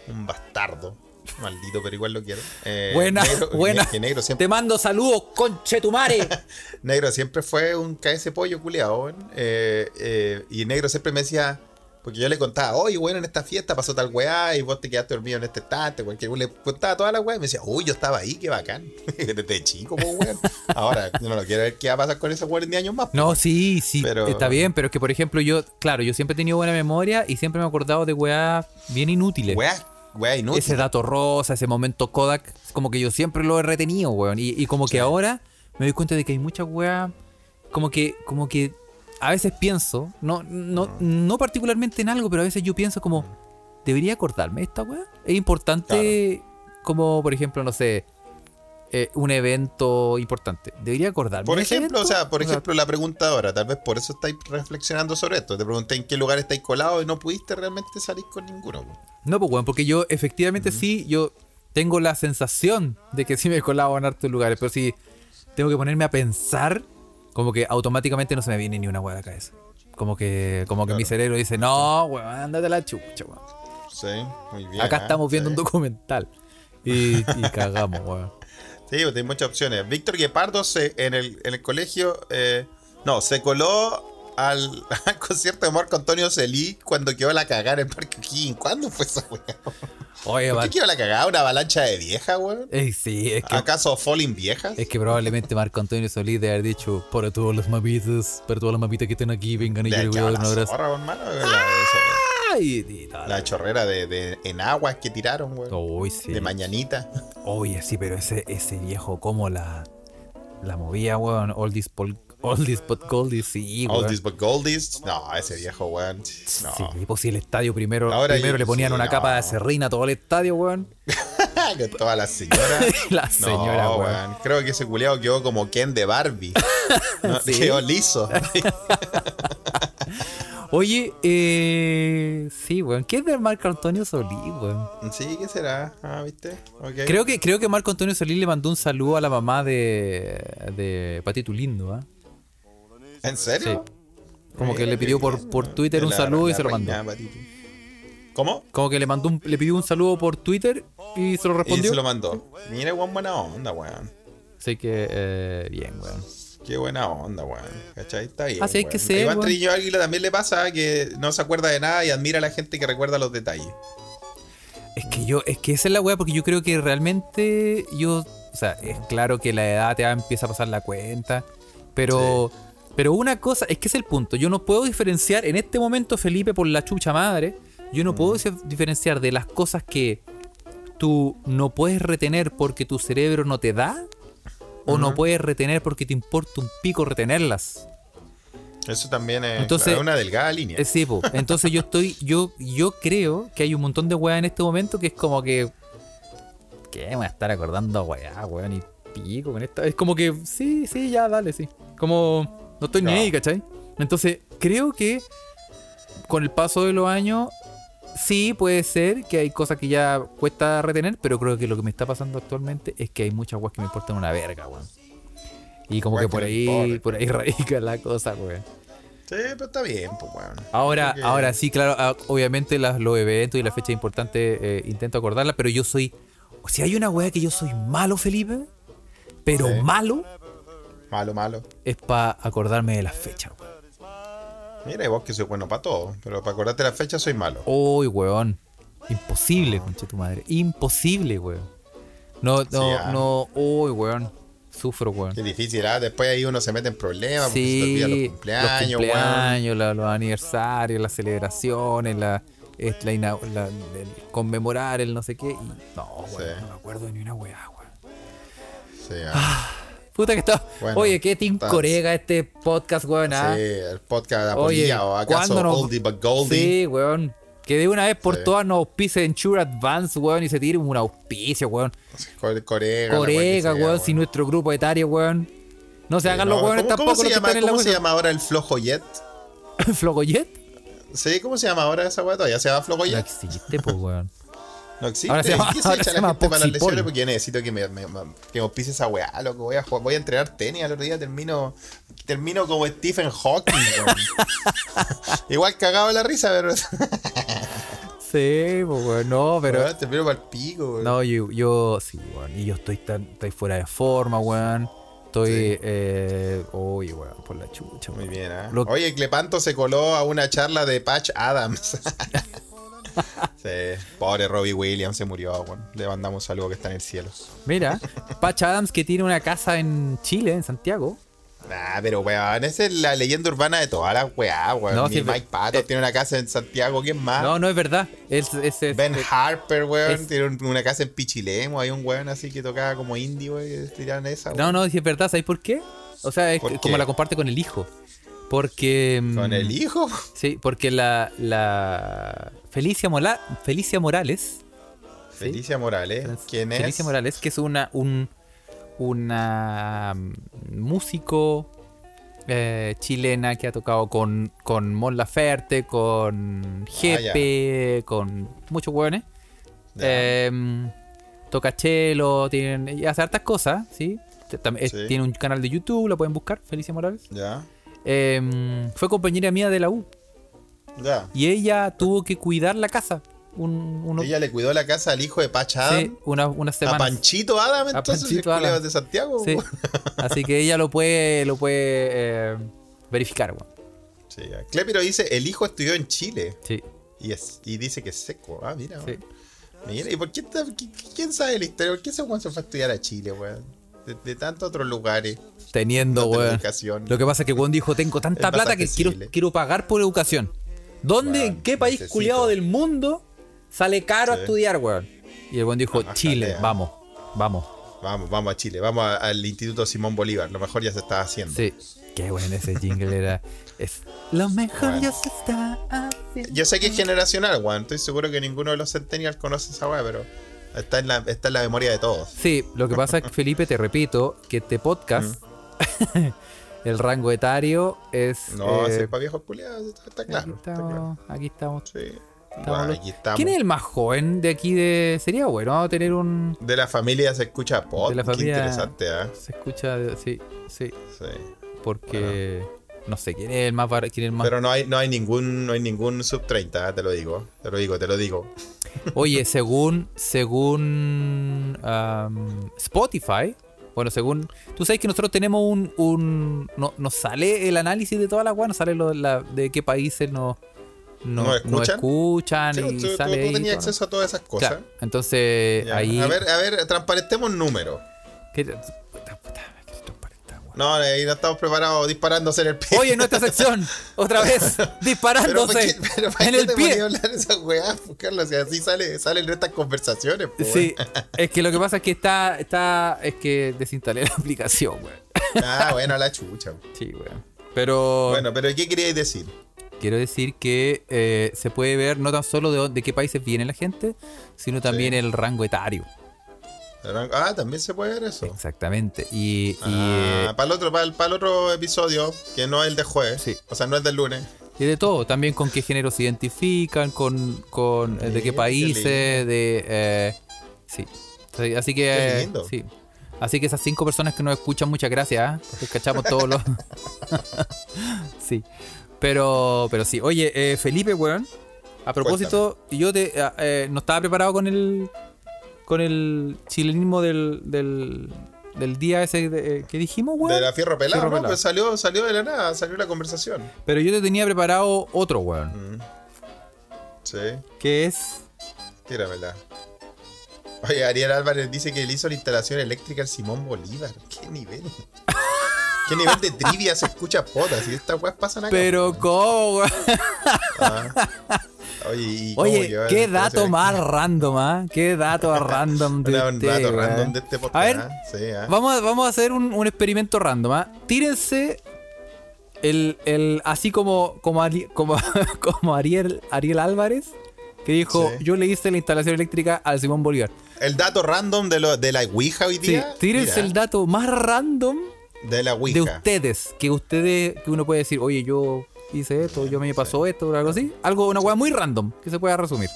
Speaker 1: un bastardo, maldito, pero igual lo quiero. Eh,
Speaker 2: Buena,
Speaker 1: negro,
Speaker 2: buena.
Speaker 1: Que negro siempre,
Speaker 2: Te mando saludos, conchetumare.
Speaker 1: negro siempre fue un KS pollo culiado, weón. Eh, eh, y negro siempre me decía, porque yo le contaba, oye, bueno, en esta fiesta pasó tal weá y vos te quedaste dormido en este estante, cualquier. Le contaba toda la weá y me decía, uy, yo estaba ahí, qué bacán. Desde chico, pues, weón. Ahora, yo no lo quiero ver qué va a pasar con ese weón en 10 años más.
Speaker 2: No, sí, sí,
Speaker 1: Pero-
Speaker 2: está bien, pero es que, por ejemplo, yo, claro, yo siempre he tenido buena memoria y siempre me he acordado de weas bien inútiles.
Speaker 1: Weá,
Speaker 2: ese dato rosa, ese momento Kodak, como que yo siempre lo he retenido, weón. Y, y como que ahora me doy cuenta de que hay muchas weas, como que, como que a veces pienso, no, no, no particularmente en algo, pero a veces yo pienso como, ¿debería acordarme de esta wea? Es importante, como por ejemplo, no sé, eh, un evento importante. ¿Debería acordarme
Speaker 1: Por ejemplo, o sea, por ejemplo, la pregunta ahora, tal vez por eso estáis reflexionando sobre esto. Te pregunté en qué lugar estáis colados y no pudiste realmente salir con ninguno. po.
Speaker 2: No, pues, weón, porque yo efectivamente sí, yo tengo la sensación de que sí me he colado en hartos lugares, pero si tengo que ponerme a pensar, como que automáticamente no se me viene ni una weá a la cabeza. Como que, como que mi cerebro dice, no, weón, ándate la chucha, weón.
Speaker 1: Sí, muy bien.
Speaker 2: Acá
Speaker 1: ¿eh?
Speaker 2: estamos viendo
Speaker 1: Sí.
Speaker 2: un documental. Y, y cagamos, weón.
Speaker 1: Sí, pues, hay muchas opciones. Víctor Guepardo se, en, el, en el colegio, eh, no, se coló al, al concierto de Marco Antonio Celí cuando quedó la cagada en el Parque O'Higgins. ¿Cuándo fue esa weá?
Speaker 2: Oye,
Speaker 1: ¿Por qué quedó la cagada? ¿Una avalancha de vieja, weón?
Speaker 2: eh, sí, es que,
Speaker 1: ¿Acaso Falling viejas?
Speaker 2: es que probablemente Marco Antonio Solís debe haber dicho, para todos los mapitas, para todas las mapitas que estén aquí, vengan y yo les voy a dar un abrazo. Y tal.
Speaker 1: la chorrera de, de- en aguas que tiraron.
Speaker 2: Uy, sí.
Speaker 1: De mañanita.
Speaker 2: Oye, sí, pero ese, ese viejo, ¿cómo la, la movía, weón? All this, pol- this but goldies, sí, weón.
Speaker 1: These but goldies. No, ese viejo, weón. No.
Speaker 2: Sí, pues si el estadio primero,
Speaker 1: Ahora
Speaker 2: primero
Speaker 1: yo-
Speaker 2: le ponían
Speaker 1: sí,
Speaker 2: una
Speaker 1: no.
Speaker 2: capa de serrina a todo el estadio, weón.
Speaker 1: Con todas las señoras.
Speaker 2: La señora,
Speaker 1: no,
Speaker 2: weón.
Speaker 1: Creo que ese culiado quedó como Ken de Barbie. No,
Speaker 2: ¿Sí?
Speaker 1: Quedó liso.
Speaker 2: Oye, eh, sí, weón. ¿Qué es de Marco Antonio Solís, weón?
Speaker 1: sí, ¿qué será? Ah, ¿viste?
Speaker 2: Creo que, creo que Marco Antonio Solís le mandó un saludo a la mamá de, de Patito Lindo, ¿ah?
Speaker 1: ¿En serio?
Speaker 2: Como que le pidió por, por. Twitter un
Speaker 1: La-
Speaker 2: saludo y se lo mandó.
Speaker 1: Patito. ¿Cómo?
Speaker 2: Como que le mandó un- le pidió un saludo por Twitter y se lo
Speaker 1: Y
Speaker 2: respondió.
Speaker 1: se lo mandó. Mira, weón, buena onda, weón.
Speaker 2: Así que, eh, bien, weón.
Speaker 1: Qué buena onda, weón. ¿Cachai? Está bien.
Speaker 2: Así
Speaker 1: weón.
Speaker 2: que
Speaker 1: A Iván. Trillo Águila también le pasa que no se acuerda de nada y admira a la gente que recuerda los detalles.
Speaker 2: Es que yo, es que esa es la weá, porque yo creo que realmente yo, o sea, es claro que la edad te empieza a pasar la cuenta, pero, pero una cosa, es que es el punto, yo no puedo diferenciar en este momento, Felipe, por la chucha madre, yo no puedo dif- diferenciar de las cosas que tú no puedes retener porque tu cerebro no te da, o no puedes retener porque te importa un pico retenerlas.
Speaker 1: Eso también es
Speaker 2: Entonces-
Speaker 1: claro, una delgada línea.
Speaker 2: Eh, Sí, po. entonces yo estoy, yo, yo creo que hay un montón de weas en este momento que es como que. ¿Qué? Me voy a estar acordando weá, weón, y pico con esta. Es como que, sí, sí, ya, dale, sí. Como, no estoy ni ahí, ¿cachai? Entonces, creo que con el paso de los años, sí puede ser que hay cosas que ya cuesta retener, pero creo que lo que me está pasando actualmente es que hay muchas weas que me importan una verga, weón. Y como que por ahí, por ahí radica la cosa, weón.
Speaker 1: Sí, pero está bien, pues, weón.
Speaker 2: Ahora,
Speaker 1: Creo que-
Speaker 2: ahora sí, claro, ah, obviamente las- los eventos y las fechas importantes eh, intento acordarlas, pero yo soy. Si hay una weá que yo soy malo, Felipe, pero
Speaker 1: Sí.
Speaker 2: malo,
Speaker 1: Malo, malo.
Speaker 2: es para acordarme de las fechas, weón.
Speaker 1: Mira, vos que soy bueno para todo, pero para acordarte la fecha soy malo.
Speaker 2: Uy, weón. Imposible, conche tu madre. Imposible, weón. No, no,
Speaker 1: ah.
Speaker 2: no. Uy, weón. Sufro, weón.
Speaker 1: Qué difícil, ¿ah? Después ahí uno se mete en problemas porque se te
Speaker 2: Sí,
Speaker 1: olvidan los
Speaker 2: los
Speaker 1: cumpleaños, weón.
Speaker 2: cumpleaños, la- los aniversarios, las celebraciones, la, es la, la- el conmemorar el no sé qué. Y, no, weón,
Speaker 1: Sí.
Speaker 2: no me acuerdo de ni una weá, weón.
Speaker 1: Sí, ah.
Speaker 2: Puta que está.
Speaker 1: Bueno,
Speaker 2: Oye, qué Team
Speaker 1: estás-
Speaker 2: Corega este podcast, weón. ah.
Speaker 1: Sí, el podcast ¿acaso
Speaker 2: ¿cuándo nos-
Speaker 1: Oldie but Goldie?
Speaker 2: Sí, weón. Que de una vez por
Speaker 1: Sí.
Speaker 2: todas nos auspice Ensure Advance, weón, y se tire un auspicio, weón.
Speaker 1: Core- Corega, la
Speaker 2: Corega,
Speaker 1: sea,
Speaker 2: weón, si nuestro grupo etario, weón. No se hagan
Speaker 1: no,
Speaker 2: los weones
Speaker 1: ¿Cómo,
Speaker 2: tampoco
Speaker 1: cómo se llama,
Speaker 2: en la
Speaker 1: ¿cómo se llama ahora el Flojoyet?
Speaker 2: ¿Flogoyet?
Speaker 1: Sí, ¿cómo se llama ahora esa weá? ¿Todavía se llama
Speaker 2: No
Speaker 1: Flojoyet?
Speaker 2: existe, pues, weón.
Speaker 1: No existe.
Speaker 2: Ahora se llama-
Speaker 1: ¿Qué se
Speaker 2: ahora
Speaker 1: echa
Speaker 2: se
Speaker 1: la gente para las lesiones? Porque yo necesito que me, me, me- que me auspice esa weá, loco. Voy a, jugar- voy a entrenar tenis al otro día, termino, termino como Stephen Hawking. Igual cagado de la risa, pero...
Speaker 2: Sí, pues, weón. No, pero.
Speaker 1: Termino para el pico, weón.
Speaker 2: No, yo, yo sí, weón. Y yo estoy, tan, estoy fuera de forma, weón. Estoy.
Speaker 1: Sí.
Speaker 2: Eh, uy, weón, por la chucha,
Speaker 1: Muy
Speaker 2: weón.
Speaker 1: bien, ¿eh?
Speaker 2: Lo-
Speaker 1: Oye, Clepanto se coló a una charla de Patch Adams. sí, pobre Robbie Williams se murió, weón. Le mandamos algo que está en el cielo.
Speaker 2: Mira, Patch Adams que tiene una casa en Chile, en Santiago.
Speaker 1: Nah, pero weón, esa es la leyenda urbana de todas las weá, weón.
Speaker 2: No,
Speaker 1: Mike
Speaker 2: ve-
Speaker 1: Pato
Speaker 2: eh,
Speaker 1: tiene una casa en Santiago, ¿quién más?
Speaker 2: No, no es verdad. Es, es- es-.
Speaker 1: Ben Harper, weón, tiene un- una casa en Pichilemo, hay un weón así que tocaba como indie, weón, y tiraron esa,
Speaker 2: No,
Speaker 1: weón.
Speaker 2: no, sí es verdad. ¿Sabéis por qué? O sea, es como la comparte con el hijo. Porque. mm,
Speaker 1: Con el hijo.
Speaker 2: Sí, porque la, la Felicia, Mola- Felicia Morales. ¿sí?
Speaker 1: Felicia Morales, ¿quién es?
Speaker 2: Felicia Morales, que es una un una mm, músico eh, chilena que ha tocado con, con Mon Laferte, con Jepe, con muchos hueones.
Speaker 1: Ah.
Speaker 2: Eh, toca chelo, tiene, y hace hartas cosas, ¿sí? Tiene un canal de YouTube, lo pueden buscar, Felicia Morales.
Speaker 1: Ya,
Speaker 2: Eh, fue compañera mía de la U y ella tuvo que cuidar la casa. Un,
Speaker 1: Ella le cuidó la casa al hijo de Patch Adams.
Speaker 2: sí, una- unas
Speaker 1: A. Panchito Adam, entonces,
Speaker 2: Panchito
Speaker 1: el culiao
Speaker 2: Adam.
Speaker 1: de Santiago.
Speaker 2: Sí. Así que ella lo puede, lo puede eh, verificar, weón.
Speaker 1: Sí. Clepiro dice, el hijo estudió en Chile.
Speaker 2: Sí,
Speaker 1: Y, es, y dice que es seco. Ah, mira,
Speaker 2: sí.
Speaker 1: Mira, ¿y por qué quién sabe la historia? ¿Por qué ese weón se fue a estudiar a Chile, weón? De, de tantos otros lugares.
Speaker 2: Teniendo, weón.
Speaker 1: educación.
Speaker 2: Lo que pasa es que Juan dijo, tengo tanta plata que quiero, quiero pagar por educación. ¿Dónde,
Speaker 1: Weón,
Speaker 2: en qué país
Speaker 1: necesito.
Speaker 2: culiado del mundo sale caro a estudiar, weón? Y el buen dijo,
Speaker 1: Ajá,
Speaker 2: Chile,
Speaker 1: jalea.
Speaker 2: vamos, vamos.
Speaker 1: Vamos, vamos a Chile. Vamos a- al Instituto Simón Bolívar. Lo mejor ya se está haciendo.
Speaker 2: Sí. Qué bueno ese jingle era. Es, lo mejor
Speaker 1: Bueno.
Speaker 2: ya se está haciendo.
Speaker 1: Yo sé que es generacional, weón. Estoy seguro que ninguno de los centennials conoce esa weá, pero está en, la, está en la memoria de todos.
Speaker 2: Sí, lo que pasa es que Felipe, te repito, que este podcast, el rango etario es...
Speaker 1: No,
Speaker 2: eh,
Speaker 1: es para viejos culiados, está, claro. está claro.
Speaker 2: estamos, aquí estamos.
Speaker 1: Sí.
Speaker 2: estamos
Speaker 1: Bueno,
Speaker 2: los-
Speaker 1: aquí estamos.
Speaker 2: ¿Quién es el más joven de aquí de... Sería bueno tener un...
Speaker 1: De la familia se escucha pop.
Speaker 2: De la
Speaker 1: Qué
Speaker 2: familia-
Speaker 1: interesante, ¿ah?
Speaker 2: Se escucha... Sí, sí,
Speaker 1: Sí.
Speaker 2: porque... No sé, ¿quién es el más... bar- ¿Quién es el más...
Speaker 1: Pero no hay, no hay ningún, no hay ningún sub 30, te lo digo. Te lo digo, te lo digo.
Speaker 2: Oye, según según Spotify, bueno, según tú sabes que nosotros tenemos un, un no, nos sale el análisis de toda la weá, nos sale lo, la- de qué países nos no,
Speaker 1: ¿Nos
Speaker 2: nos
Speaker 1: escuchan?
Speaker 2: escuchan
Speaker 1: Sí,
Speaker 2: y
Speaker 1: tú, tú-
Speaker 2: sale
Speaker 1: tú
Speaker 2: ahí
Speaker 1: tenías
Speaker 2: ¿no?
Speaker 1: acceso a todas esas cosas.
Speaker 2: Claro, entonces
Speaker 1: Ya.
Speaker 2: ahí
Speaker 1: A ver, a ver, transparentemos números. No, ahí no estamos preparados disparándose en el pie.
Speaker 2: Oye, nuestra sección, otra vez,
Speaker 1: pero ¿para
Speaker 2: disparándose
Speaker 1: qué, pero ¿para
Speaker 2: en
Speaker 1: qué
Speaker 2: el
Speaker 1: te
Speaker 2: pie.
Speaker 1: hablar de esas weas, Carlos? Si así sale, salen estas conversaciones, po,
Speaker 2: Sí,
Speaker 1: weón.
Speaker 2: es que lo que pasa es que está, está, es que desinstalé la aplicación, weón.
Speaker 1: Ah, bueno, a la chucha.
Speaker 2: Sí, weón. Pero
Speaker 1: Bueno, pero ¿qué queríais decir?
Speaker 2: quiero decir que eh, se puede ver no tan solo de, de qué países viene la gente, sino también el rango etario.
Speaker 1: Ah, también se puede ver eso.
Speaker 2: Exactamente. Y,
Speaker 1: Ah,
Speaker 2: eh,
Speaker 1: para, el otro, para, el, para el otro episodio, que no es el de jueves,
Speaker 2: Sí.
Speaker 1: o sea, no es del lunes.
Speaker 2: y de todo, también con qué género se identifican, con, con eh, de qué
Speaker 1: qué
Speaker 2: países, de... eh, sí. Sí, Así que...
Speaker 1: Qué
Speaker 2: eh,
Speaker 1: lindo.
Speaker 2: sí. Así que esas cinco personas que nos escuchan, muchas gracias. ¿ah? Les cachamos todos los... sí. Pero, pero sí. Oye, eh, Felipe, weón. A propósito, yo te, eh, eh, no estaba preparado con el con el chilenismo del, del, del día ese de- eh, que dijimos, weón.
Speaker 1: De la fierro ¿no?
Speaker 2: pelado.
Speaker 1: Pues salió, salió de la nada, salió la conversación.
Speaker 2: Pero yo te tenía preparado otro, weón.
Speaker 1: Mm. Sí,
Speaker 2: Que es.
Speaker 1: tíramela. Oye, Ariel Álvarez dice que le hizo la instalación eléctrica al Simón Bolívar. ¿Qué nivel? ¿Qué nivel de trivia se escucha potas? Y estas weas pasan acá.
Speaker 2: Pero, ¿cómo, weón?
Speaker 1: Ah. Oye, ¿y cómo
Speaker 2: Oye, qué dato más random, ¿ah? Qué dato random de
Speaker 1: Una- un
Speaker 2: usted,
Speaker 1: dato
Speaker 2: weón.
Speaker 1: random de este podcast.
Speaker 2: A ver,
Speaker 1: ¿ah? Sí, ¿ah?
Speaker 2: Vamos a, vamos a hacer un, un experimento random, ¿ah? Tírense el, el así como como, Ari- como, como Ariel, Ariel Álvarez, que dijo,
Speaker 1: Sí.
Speaker 2: yo le hice la instalación eléctrica al Simón Bolívar.
Speaker 1: El dato random de, lo, de la Ouija hoy
Speaker 2: Sí,
Speaker 1: día.
Speaker 2: tírense
Speaker 1: mira,
Speaker 2: el dato más random
Speaker 1: de la Ouija.
Speaker 2: de ustedes, que ustedes, que uno puede decir, oye, yo hice esto, yo me pasó esto, o algo así. Algo, una weá muy random, que se pueda resumir.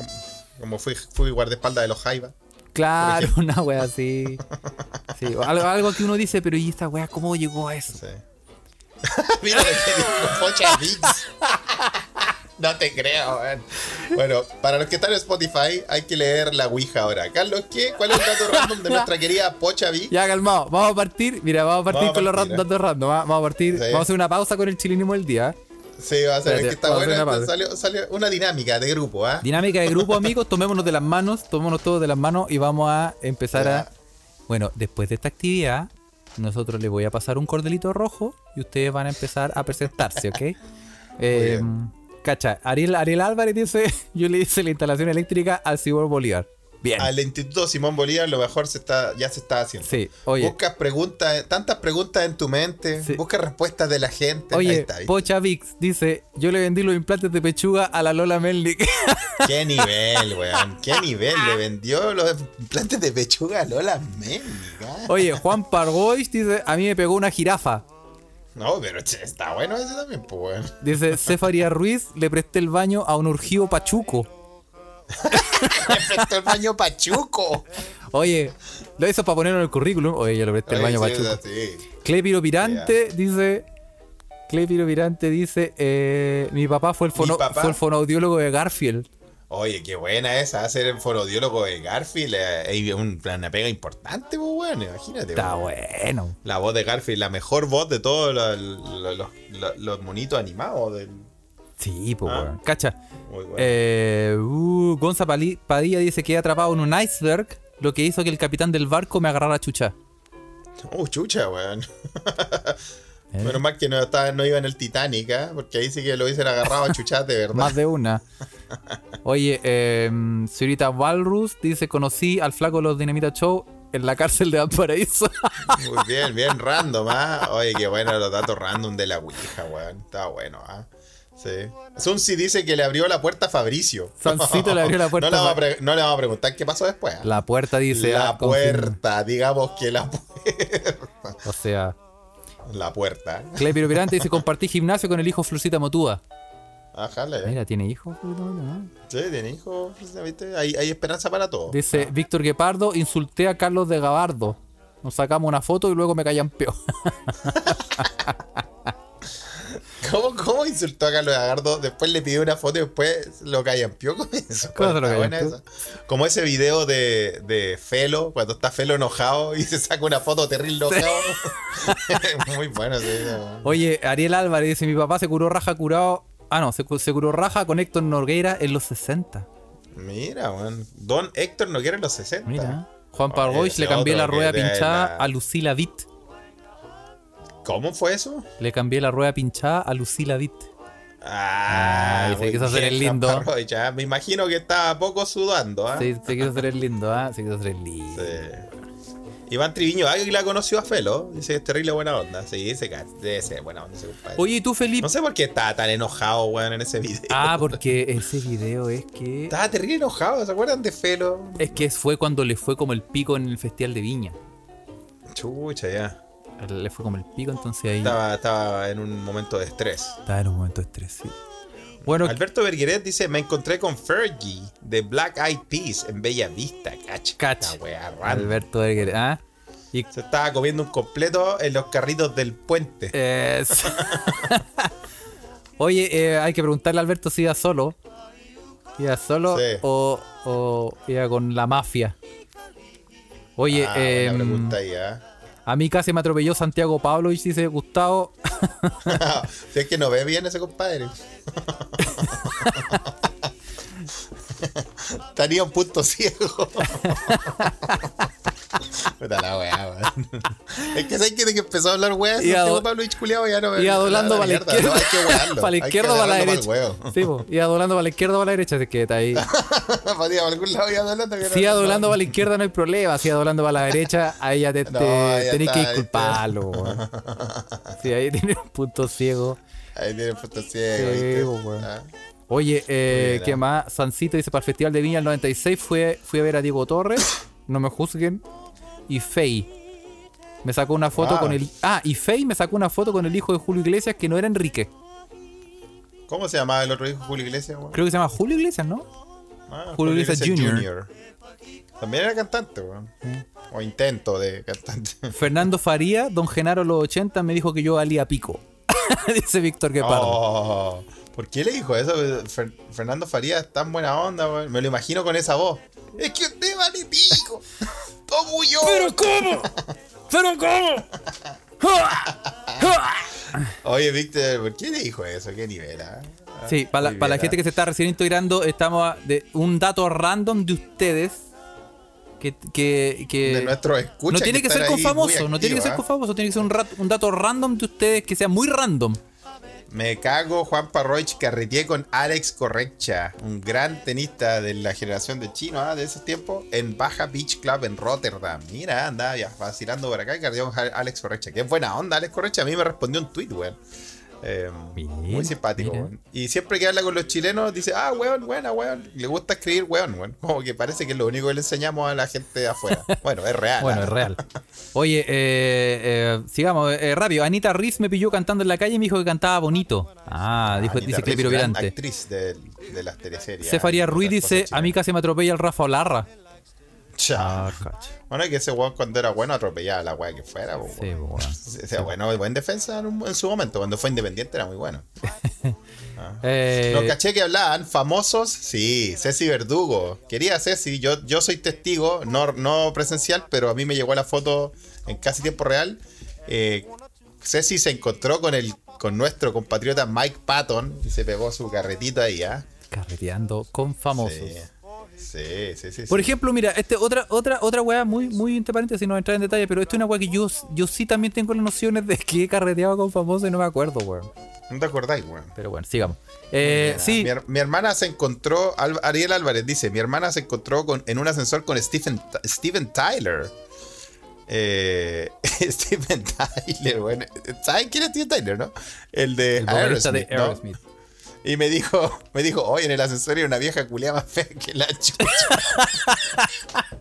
Speaker 1: Como fui, fui guardaespaldas de los Jaiba.
Speaker 2: Claro, una weá así. Sí, algo, algo que uno dice, pero ¿y esta weá cómo llegó a eso?
Speaker 1: Sí. Mira lo que dijo Vix. No te creo, weón. Bueno, para los que están en Spotify, hay que leer la Ouija ahora. Carlos, ¿qué? ¿Cuál es el dato random de nuestra querida Pocha Vix?
Speaker 2: Ya, calmado. Vamos a partir. Mira, vamos a partir
Speaker 1: Vamos
Speaker 2: con los
Speaker 1: partir,
Speaker 2: ran- datos random. ¿ah? Vamos a partir.
Speaker 1: Sí.
Speaker 2: Vamos a hacer una pausa con el chilinismo del día.
Speaker 1: Sí, va a ser
Speaker 2: Espérate,
Speaker 1: que está
Speaker 2: vamos a hacer
Speaker 1: bueno.
Speaker 2: una
Speaker 1: esto
Speaker 2: pausa.
Speaker 1: Salió, salió una dinámica de grupo, ¿ah?
Speaker 2: Dinámica de grupo, amigos. Tomémonos de las manos. Tomémonos todos de las manos y vamos a empezar a. Bueno, después de esta actividad, nosotros les voy a pasar un cordelito rojo y ustedes van a empezar a presentarse, ¿ok? Eh, cacha, Ariel, Ariel Álvarez dice: Yo le hice la instalación eléctrica al Cibor Bolívar. Bien.
Speaker 1: Al Instituto Simón Bolívar lo mejor se está, ya se está haciendo.
Speaker 2: Sí, oye.
Speaker 1: Buscas preguntas, tantas preguntas en tu mente,
Speaker 2: Sí.
Speaker 1: buscas respuestas de la gente. Ahí
Speaker 2: Oye,
Speaker 1: está, ahí.
Speaker 2: Pocha Vix dice: Yo le vendí los implantes de pechuga a la Lola Melnick.
Speaker 1: qué nivel, weón. Qué nivel. Le vendió los implantes de pechuga a Lola Ménica.
Speaker 2: Oye, Juan Pargois dice, a mí me pegó una jirafa.
Speaker 1: No, pero está bueno ese también, pues, weón.
Speaker 2: Dice, Cefaria Ruiz, le presté el baño a un urgido pachuco.
Speaker 1: Le prestó el baño Pachuco.
Speaker 2: Oye, lo hizo para ponerlo en el currículum. Oye, yo le presté el baño pachuco. Clepiro Pirante dice... Clepiro Pirante dice, eh, mi papá fue el, fono,
Speaker 1: papá?
Speaker 2: fue el fonoaudiólogo de Garfield.
Speaker 1: Oye, qué buena esa, hacer el fonodiólogo de Garfield. eh, Es un- una pega importante, pues, weón. Imagínate.
Speaker 2: Está bueno.
Speaker 1: La voz de Garfield, la mejor voz de todos los, los, los- los monitos animados. Del...
Speaker 2: Sí, pues,
Speaker 1: Ah.
Speaker 2: weón. Cacha.
Speaker 1: Muy bueno.
Speaker 2: Eh, uh, Gonza Pali- Padilla dice que he atrapado en un iceberg, lo que hizo que el capitán del barco me agarrara a chucha.
Speaker 1: Oh, chucha, weón.
Speaker 2: Eh.
Speaker 1: Menos mal que no, estaba, no iba en el Titanic, ¿ah? porque ahí sí que lo hubiesen agarrado a chuchas de verdad.
Speaker 2: Más de una. Oye, eh, señorita Walrus dice: Conocí al flaco de los Dinamita Show en la cárcel de Valparaíso.
Speaker 1: Muy bien, bien random, ¿ah? Oye, qué bueno los datos random de la Ouija, weón. Está bueno, ¿ah? Sí. Sunsi dice que le abrió la puerta a Fabricio.
Speaker 2: Sancito le abrió la puerta
Speaker 1: No le, vamos a no le vamos a preguntar qué pasó después. ¿ah?
Speaker 2: La puerta dice:
Speaker 1: La
Speaker 2: ah, confirma.
Speaker 1: puerta, digamos que la puerta.
Speaker 2: O sea,
Speaker 1: La puerta.
Speaker 2: Clepiro Pirante dice: Compartí gimnasio con el hijo Florcita Motúa.
Speaker 1: Ájale.
Speaker 2: Mira, ¿tiene hijo?
Speaker 1: Sí, tiene hijo, ¿viste? Hay, hay esperanza para todo.
Speaker 2: Dice Víctor Guepardo: Insulté a Carlos de Gabardo. Nos sacamos una foto y luego me callan peor.
Speaker 1: ¿Cómo, ¿Cómo insultó a Carlos Agardo? Después le pidió una foto y después lo callampió con eso.
Speaker 2: ¿Cómo se lo.
Speaker 1: Como ese video de, de Felo, cuando está Felo enojado y se saca una foto terrible enojado. Muy bueno video.
Speaker 2: Oye, Ariel Álvarez dice: Mi papá se curó raja curado. Ah, no, se, cu- se curó raja con Héctor Nogueira en los 60.
Speaker 1: Mira, weón. Don Héctor no quiere los 60.
Speaker 2: Mira. Juan
Speaker 1: ese
Speaker 2: le cambié la rueda pinchada
Speaker 1: la-
Speaker 2: a Lucila Vitt.
Speaker 1: ¿Cómo fue eso?
Speaker 2: Le cambié la rueda pinchada a Lucila Vitt.
Speaker 1: Ah,
Speaker 2: se quiso hacer el lindo.
Speaker 1: Ya. Me imagino que estaba poco sudando, ¿ah?
Speaker 2: Se, se quiso hacer el lindo, ¿ah? Se quiso hacer el lindo.
Speaker 1: Sí. Iván Triviño Águila conoció a Felo. Dice que es terrible buena onda. Sí, ca- debe ser buena onda ese compadre.
Speaker 2: Oye, ¿y tú, Felipe?
Speaker 1: No sé por qué estaba tan enojado, weón, en ese video.
Speaker 2: Ah, porque ese video es que.
Speaker 1: Estaba terrible enojado, ¿se acuerdan de Felo?
Speaker 2: Es que fue cuando le fue como el pico en el Festival de Viña.
Speaker 1: Chucha, ya.
Speaker 2: Le fue como el pico, entonces ahí
Speaker 1: Estaba, estaba en un momento de estrés.
Speaker 2: estaba en un momento de estrés, sí. Bueno,
Speaker 1: Alberto Bergueret dice: Me encontré con Fergie de Black Eyed Peas en Bella Vista, cacha. Wea.
Speaker 2: Alberto Berger, ¿ah? Y
Speaker 1: Se estaba comiendo un completo en los carritos del puente.
Speaker 2: Oye, eh, hay que preguntarle a Alberto si iba solo. ¿Iba solo
Speaker 1: Sí.
Speaker 2: o, o iba con la mafia? Oye,
Speaker 1: Ah, buena pregunta ahí, ¿ah?
Speaker 2: A mí casi me atropelló Santiago Pavlovich, dice Gustavo.
Speaker 1: si es que no ve bien ese compadre. Tenía un punto ciego. Puta la weá. Es que sé que de que empezó a hablar weá, Santiago
Speaker 2: do-
Speaker 1: Pablo Culeado ya no
Speaker 2: Iba doblando para la izquierda. para la izquierda o para la derecha. Sí, po, iba doblando para la izquierda o para la derecha, así que está ahí.
Speaker 1: Para a algún lado
Speaker 2: Si la izquierda no hay problema, si iba doblando para la derecha, ahí ya te, te- tenés que disculparlo. weón. Sí, ahí tiene un punto ciego.
Speaker 1: Ahí tiene el punto ciego. Ah.
Speaker 2: Oye, eh, ¿qué
Speaker 1: ah.
Speaker 2: más? Sancito dice, para el Festival de Viña el 96 fui, fui a ver a Diego Torres, no me juzguen, y Fey. Me sacó una foto
Speaker 1: Ah.
Speaker 2: con el... Ah, y Fey me sacó una foto con el hijo de Julio Iglesias que no era Enrique.
Speaker 1: ¿Cómo se llamaba el otro hijo Julio Iglesias?
Speaker 2: Creo que se llama Julio Iglesias, ¿no?
Speaker 1: Ah,
Speaker 2: Julio Iglesias Jr..
Speaker 1: También era cantante, weón. O intento de cantante.
Speaker 2: Fernando Faría, Don Genaro los 80, me dijo que yo valía pico. dice Víctor Guepardo.
Speaker 1: Oh, ¿Por qué le dijo eso? Fer- Fernando Farías es tan buena onda, weón. Me lo imagino con esa voz. Es que usted vale pico. Todo yo.
Speaker 2: cómo? ¿Pero cómo?
Speaker 1: Oye, Víctor, ¿por qué le dijo eso? ¿Qué nivel? ah? Ah,
Speaker 2: Sí, para la,
Speaker 1: muy
Speaker 2: para la gente
Speaker 1: ah.
Speaker 2: que se está recién integrando, estamos a- de un dato random de ustedes. Que, que, que
Speaker 1: De nuestros escuchas
Speaker 2: no tiene que, ser con famoso, no tiene que ser con famoso, tiene que ser un, rat- un dato random de ustedes que sea muy random.
Speaker 1: Me cago, Juan Parroich carreteé con Alex Correcha, un gran tenista de la generación de chino ah, de esos tiempos, en Baja Beach Club en Rotterdam. Mira, anda ya vacilando por acá y carreteó con Alex Correcha. Qué buena onda, Alex Correcha. A mí me respondió un tweet, weón. Eh,
Speaker 2: Bien,
Speaker 1: muy simpático, weón. Y siempre que habla con los chilenos dice, ah, weón, buena, weón. Le gusta escribir weón, weón. Como que parece que es lo único que le enseñamos a la gente de afuera. Bueno, es real.
Speaker 2: Bueno,
Speaker 1: ah.
Speaker 2: es real. Oye, eh, eh, sigamos, eh, rápido. Anita Riz me pilló cantando en la calle y me dijo que cantaba bonito. Ah, dijo,
Speaker 1: Anita
Speaker 2: dice Clepiro Virante.
Speaker 1: actriz de, de las teleseries.
Speaker 2: Cefaría
Speaker 1: ah,
Speaker 2: Ruiz dice, a mí casi me atropella el Rafa Olarra.
Speaker 1: Chao.
Speaker 2: Ah, cacha.
Speaker 1: Bueno, que ese weón cuando era bueno atropellaba a la weá que fuera.
Speaker 2: Sí,
Speaker 1: weón. sea, bueno, buen defensa en, un- en su momento. Cuando fue independiente era muy bueno.
Speaker 2: Eh,
Speaker 1: No caché que hablaban famosos. Sí, Ceci Verdugo. Quería Ceci. Yo, yo soy testigo, no, no presencial, pero a mí me llegó la foto en casi tiempo real. Eh, Ceci se encontró con el con nuestro compatriota Mike Patton y se pegó su carretito ahí, ¿ah?
Speaker 2: carreteando con famosos.
Speaker 1: Sí, sí, sí. sí,
Speaker 2: Por
Speaker 1: sí.
Speaker 2: ejemplo, mira, este otra otra otra weá muy muy entre paréntesis, no entrar en detalle, pero esto es una weá que yo, yo sí también tengo las nociones de que he carreteado con famosos y no me acuerdo, weón.
Speaker 1: No te acordáis, weón.
Speaker 2: Pero bueno, sigamos. Eh,
Speaker 1: Mira,
Speaker 2: sí,
Speaker 1: Mi, her- mi hermana se encontró, Ariel Álvarez dice, mi hermana se encontró con, en un ascensor con Stephen, Steven Tyler. Eh, Steven Tyler, bueno. ¿Saben quién es Steven Tyler, no? El de
Speaker 2: el vocalista de
Speaker 1: Aerosmith, ¿no? Y me dijo, me dijo, hoy en el ascensor hay una vieja culiada más fea que la chucha.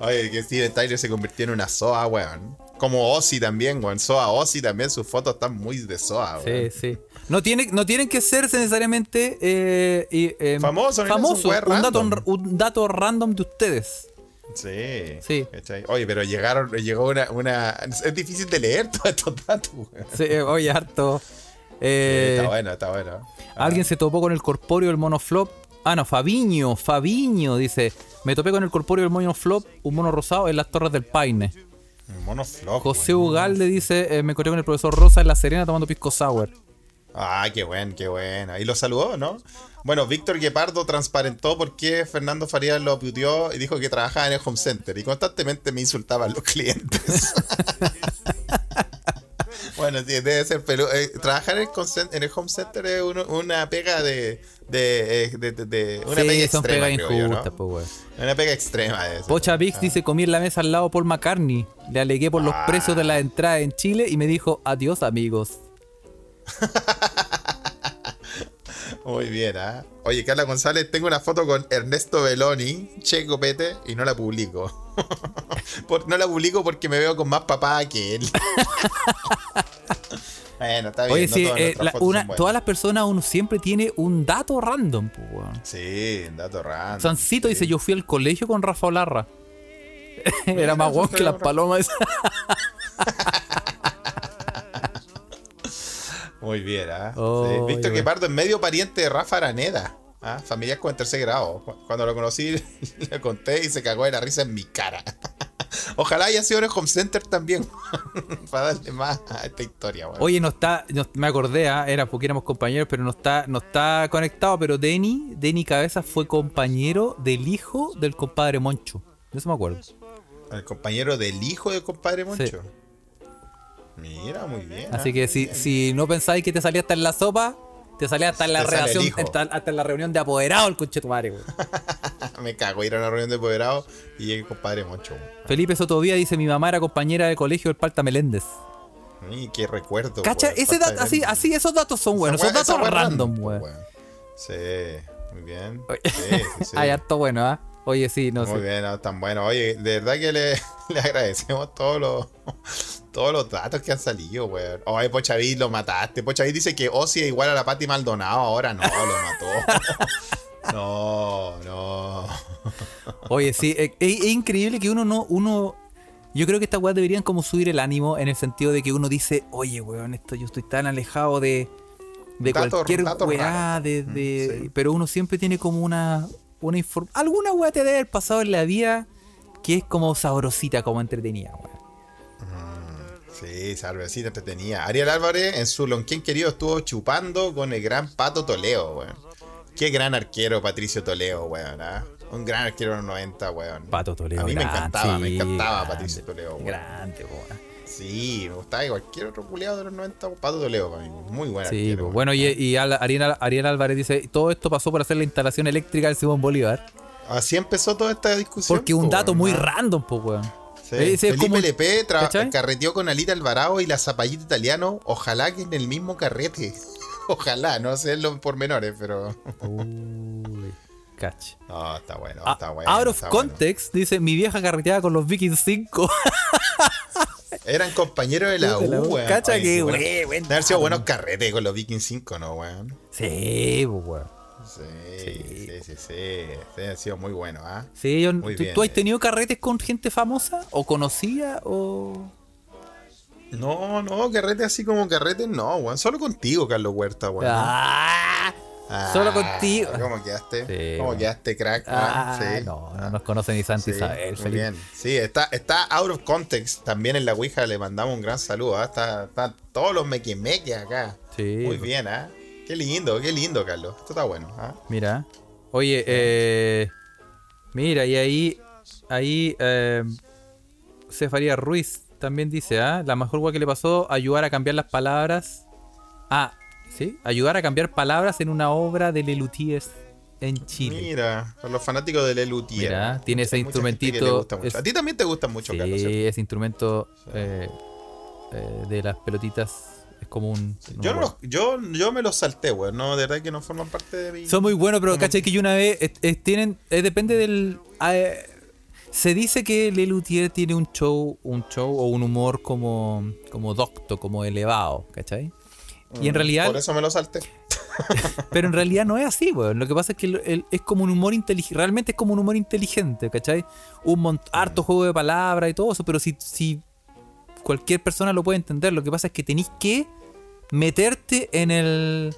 Speaker 1: Oye, que Steven Tyler se convirtió en una SOA, weón. Como Ozzy también, weón. SOA Ozzy también, sus fotos están muy de SOA, weón.
Speaker 2: Sí, sí. No, tiene, no tienen que ser necesariamente eh, eh,
Speaker 1: Famoso,
Speaker 2: famoso,
Speaker 1: weas
Speaker 2: un dato,
Speaker 1: random.
Speaker 2: un dato random de ustedes.
Speaker 1: Sí.
Speaker 2: Sí.
Speaker 1: Oye, pero llegaron, llegó una, una. Es difícil de leer todos estos datos, weón.
Speaker 2: Sí, oye, harto. Eh,
Speaker 1: está bueno, está bueno.
Speaker 2: Alguien se topó con el corpóreo del monoflop. Ah, no, Fabiño, Fabiño, dice. Me topé con el corpóreo del monoflop, un mono rosado en las torres del Paine.
Speaker 1: Un mono flojo.
Speaker 2: José
Speaker 1: weón.
Speaker 2: Ugalde dice, eh, me encontré con el profesor Rosa en La Serena tomando pisco sour.
Speaker 1: Ah, qué buen, qué bueno. Ahí lo saludó, ¿no? Bueno, Víctor Guepardo transparentó por qué Fernando Farías lo puteó y dijo que trabajaba en el home center y constantemente me insultaban los clientes. bueno, sí, debe ser, pero eh, trabajar en el, en el home center es uno- una pega de, de, de- una
Speaker 2: sí,
Speaker 1: pega
Speaker 2: son
Speaker 1: extrema,
Speaker 2: pegas
Speaker 1: creo yo,
Speaker 2: injustas,
Speaker 1: ¿no?
Speaker 2: pues.
Speaker 1: Una pega extrema de eso.
Speaker 2: Pocha Vix dice, comí en la mesa al lado Paul McCartney. Le alegué por los
Speaker 1: Ah.
Speaker 2: precios de la entrada en Chile y me dijo, adiós amigos.
Speaker 1: Muy bien, ¿ah? Oye, Carla González, tengo una foto con Ernesto Beloni, Che Copete, y no la publico. Por- no la publico porque me veo con más papá que él. bueno, está bien.
Speaker 2: Oye,
Speaker 1: no
Speaker 2: sí,
Speaker 1: todas
Speaker 2: eh, la- una- todas las personas uno siempre tiene un dato random, pues, weón.
Speaker 1: Sí, dato random.
Speaker 2: Sancito
Speaker 1: sí.
Speaker 2: dice, yo fui al colegio con Rafa Olarra. Era más guapo que las palomas.
Speaker 1: Muy bien, ¿ah?
Speaker 2: Oh,
Speaker 1: Sí. Víctor
Speaker 2: ya.
Speaker 1: Guepardo es medio pariente de Rafa Araneda. ¿ah? Familiar con el tercer grado. Cu- Cuando lo conocí, le conté y se cagó de la risa en mi cara. Ojalá haya sido en el home center también. para darle más a esta historia, weón.
Speaker 2: Oye, no está, no- me acordé, ah, era porque éramos compañeros, pero no está, no está conectado, pero Denny, Denny Cabeza fue compañero del hijo del compadre Moncho. De eso me acuerdo.
Speaker 1: El compañero del hijo del compadre Moncho. Mira, muy bien.
Speaker 2: Así
Speaker 1: ¿ah?
Speaker 2: que si, si no pensáis que te salía hasta en la sopa, te salía hasta en la
Speaker 1: hijo.
Speaker 2: hasta, hasta en la reunión de apoderado el conche tu madre, güey.
Speaker 1: Me cago ir a una reunión de apoderados y el compadre Moncho.
Speaker 2: Felipe Sotovía dice, mi mamá era compañera de colegio del Palta Meléndez.
Speaker 1: Qué recuerdo.
Speaker 2: Cacha, ese dato, así, así, esos datos son buenos,
Speaker 1: esa
Speaker 2: datos random, güey.
Speaker 1: weón. Sí, muy bien. Sí, sí, sí.
Speaker 2: Hay harto bueno, ¿ah? Oye, sí, no
Speaker 1: Muy
Speaker 2: sé.
Speaker 1: bien, no, tan bueno. Oye, de verdad que le, le agradecemos todos los, todos los datos que han salido, weón. Oye, Pochaví, lo mataste. Pochaví dice que Ozzy es igual a la Pati Maldonado. Ahora no, lo mató. No, no.
Speaker 2: Oye, sí, es, es- es increíble que uno no, uno. Yo creo que estas weas deberían como subir el ánimo en el sentido de que uno dice, oye, weón, esto yo estoy tan alejado de, de
Speaker 1: Datos-
Speaker 2: cualquier
Speaker 1: datos
Speaker 2: weá, de,
Speaker 1: Mm,
Speaker 2: de-
Speaker 1: sí.
Speaker 2: pero uno siempre tiene como una, una alguna weá te debe haber pasado en la vida que es como sabrosita, como entretenida, weón.
Speaker 1: Sí, salvecita entretenida. Ariel Álvarez en su lonquén querido estuvo chupando con el gran Pato Toleo, weón. Qué gran arquero Patricio Toleo, weón. ¿ah? Un gran arquero de los 90, weón.
Speaker 2: Pato Toledo.
Speaker 1: A mí me encantaba, me encantaba Patricio Toleo, weón.
Speaker 2: Grande, weón.
Speaker 1: Sí, me gustaba y cualquier otro culiado de los 90, Pato Toleo para mí. Muy buen
Speaker 2: Sí,
Speaker 1: arquero,
Speaker 2: pues, bueno, y, y Ariel, Álvarez dice, todo esto pasó por hacer la instalación eléctrica del Simón Bolívar.
Speaker 1: Así empezó toda esta discusión.
Speaker 2: Porque un dato muy random, pues, weón.
Speaker 1: Sí.
Speaker 2: Ese es
Speaker 1: Felipe
Speaker 2: como-
Speaker 1: LP carreteó con Alita Alvarado y la Zapallita Italiano. Ojalá que en el mismo carrete. Ojalá, no sé los pormenores, pero.
Speaker 2: Uy, cacha.
Speaker 1: No, está bueno,
Speaker 2: Ah,
Speaker 1: está bueno.
Speaker 2: out of
Speaker 1: bueno.
Speaker 2: context, dice mi vieja carreteada con los Vikings 5.
Speaker 1: Eran compañeros de la U, weón.
Speaker 2: Cacha
Speaker 1: Oye,
Speaker 2: que,
Speaker 1: qué bueno.
Speaker 2: buen
Speaker 1: haber sido buenos
Speaker 2: ¿no?
Speaker 1: carretes con los Vikings 5, ¿no, weón?
Speaker 2: sí, pues, weón.
Speaker 1: Sí, sí, sí, sí. Sí, han sido muy buenos, ¿ah?
Speaker 2: Sí, yo-
Speaker 1: Muy
Speaker 2: ¿tú,
Speaker 1: bien,
Speaker 2: tú has
Speaker 1: eh.
Speaker 2: tenido carretes con gente famosa? ¿O conocida? ¿O.?
Speaker 1: No, no, carrete así como carrete, no, weón. Solo contigo, Carlos Huerta, weón.
Speaker 2: ¡Ah!
Speaker 1: Ah,
Speaker 2: solo contigo.
Speaker 1: ¿Cómo quedaste?
Speaker 2: Sí,
Speaker 1: ¿Cómo
Speaker 2: bueno.
Speaker 1: quedaste, crack?
Speaker 2: Ah,
Speaker 1: sí.
Speaker 2: no, no nos conoce ni Santa
Speaker 1: Sí,
Speaker 2: Isabel,
Speaker 1: muy bien. Sí, está, está out of context. También en la Ouija le mandamos un gran saludo. ¿ah? Está, está todos los mequimeques acá.
Speaker 2: Sí,
Speaker 1: Muy bien, ¿ah? Qué lindo, qué lindo, Carlos. Esto está bueno. ¿ah?
Speaker 2: Mira. Oye, eh, mira, y ahí, ahí, eh, Cefaría Ruiz también dice, ¿ah? La mejor hueá que le pasó, ayudar a cambiar las palabras. Ah, ¿sí? Ayudar a cambiar palabras en una obra de Lelutiers en Chile.
Speaker 1: Mira, con los fanáticos del Elutier.
Speaker 2: Mira, tiene ese instrumentito,
Speaker 1: gusta
Speaker 2: es-
Speaker 1: A ti también te gustan mucho,
Speaker 2: Sí, ese instrumento eh, eh, de las pelotitas es como un...
Speaker 1: Yo,
Speaker 2: me
Speaker 1: no los- yo, yo me los salté, weón. No, de verdad que no forman parte de mi.
Speaker 2: Son muy buenos, pero caché que yo una vez es- es- tienen, eh, depende del eh, se dice que Lelutier tiene un show, un show o un humor como, como docto, como elevado, ¿cachai? Y en realidad,
Speaker 1: Mm, Por eso me los salté.
Speaker 2: pero en realidad no es así, weón. Lo que pasa es que el- el- es como un humor inteligente, realmente es como un humor inteligente, ¿cachai? Un mont- harto juego de palabras y todo eso, pero si, si cualquier persona lo puede entender, lo que pasa es que tenéis que meterte en el...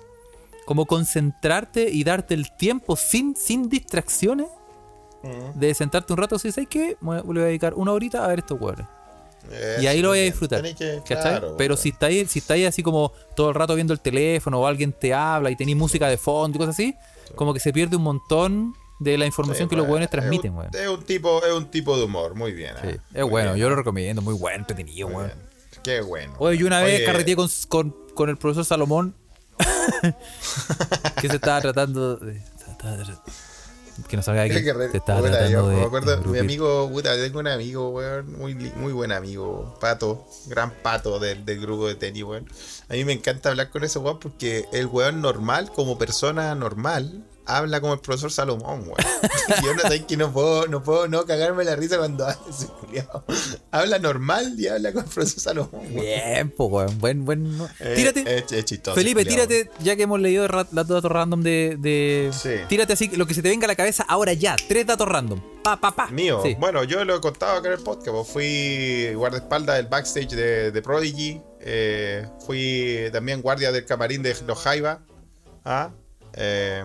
Speaker 2: como concentrarte y darte el tiempo sin, sin distracciones
Speaker 1: Mm.
Speaker 2: de sentarte un rato, si sabes que le voy a dedicar una horita a ver estos Y ahí lo voy a disfrutar.
Speaker 1: Que- claro,
Speaker 2: Pero si estáis, si estáis así como todo el rato viendo el teléfono o alguien te habla y tenéis música de fondo y cosas así, como que se pierde un montón de la información
Speaker 1: Sí,
Speaker 2: que los hueones transmiten,
Speaker 1: es un,
Speaker 2: weón.
Speaker 1: es un tipo, es un tipo de humor, muy bien.
Speaker 2: Sí,
Speaker 1: ¿eh?
Speaker 2: es
Speaker 1: Muy
Speaker 2: bueno,
Speaker 1: bien,
Speaker 2: yo lo recomiendo, muy bueno, entretenido, weón.
Speaker 1: Qué bueno.
Speaker 2: Oye, yo una vez carreteé con, con, con el profesor Salomón que se estaba tratando de. Que no aquí.
Speaker 1: qué carrete.
Speaker 2: Se estaba tratando
Speaker 1: yo
Speaker 2: de.
Speaker 1: me acuerdo, mi
Speaker 2: engrupir.
Speaker 1: amigo, puta, tengo un amigo, weón, muy, muy buen amigo, Pato, gran Pato del, del grupo de tenis, weón. A mí me encanta hablar con ese weón porque el weón normal, como persona normal, habla como el profesor Salomón, weón. Yo no sé que no puedo, no puedo no cagarme la risa cuando habla ese culiao. Habla normal y habla con el profesor Salomón, weón.
Speaker 2: Bien, pues, weón. Buen, buen.
Speaker 1: Eh,
Speaker 2: Tírate.
Speaker 1: es- es chistoso,
Speaker 2: Felipe,
Speaker 1: culiao,
Speaker 2: tírate, ya que hemos leído los datos random de. de-
Speaker 1: Sí.
Speaker 2: Tírate así, lo que se te venga a la cabeza ahora ya. Tres datos random. Pa, pa, pa.
Speaker 1: Mío,
Speaker 2: Sí.
Speaker 1: bueno, yo lo he contado acá en el podcast. pues, fui guardaespaldas del backstage de, de Prodigy eh, fui también guardia del camarín de los Jaiba. ¿ah? Eh,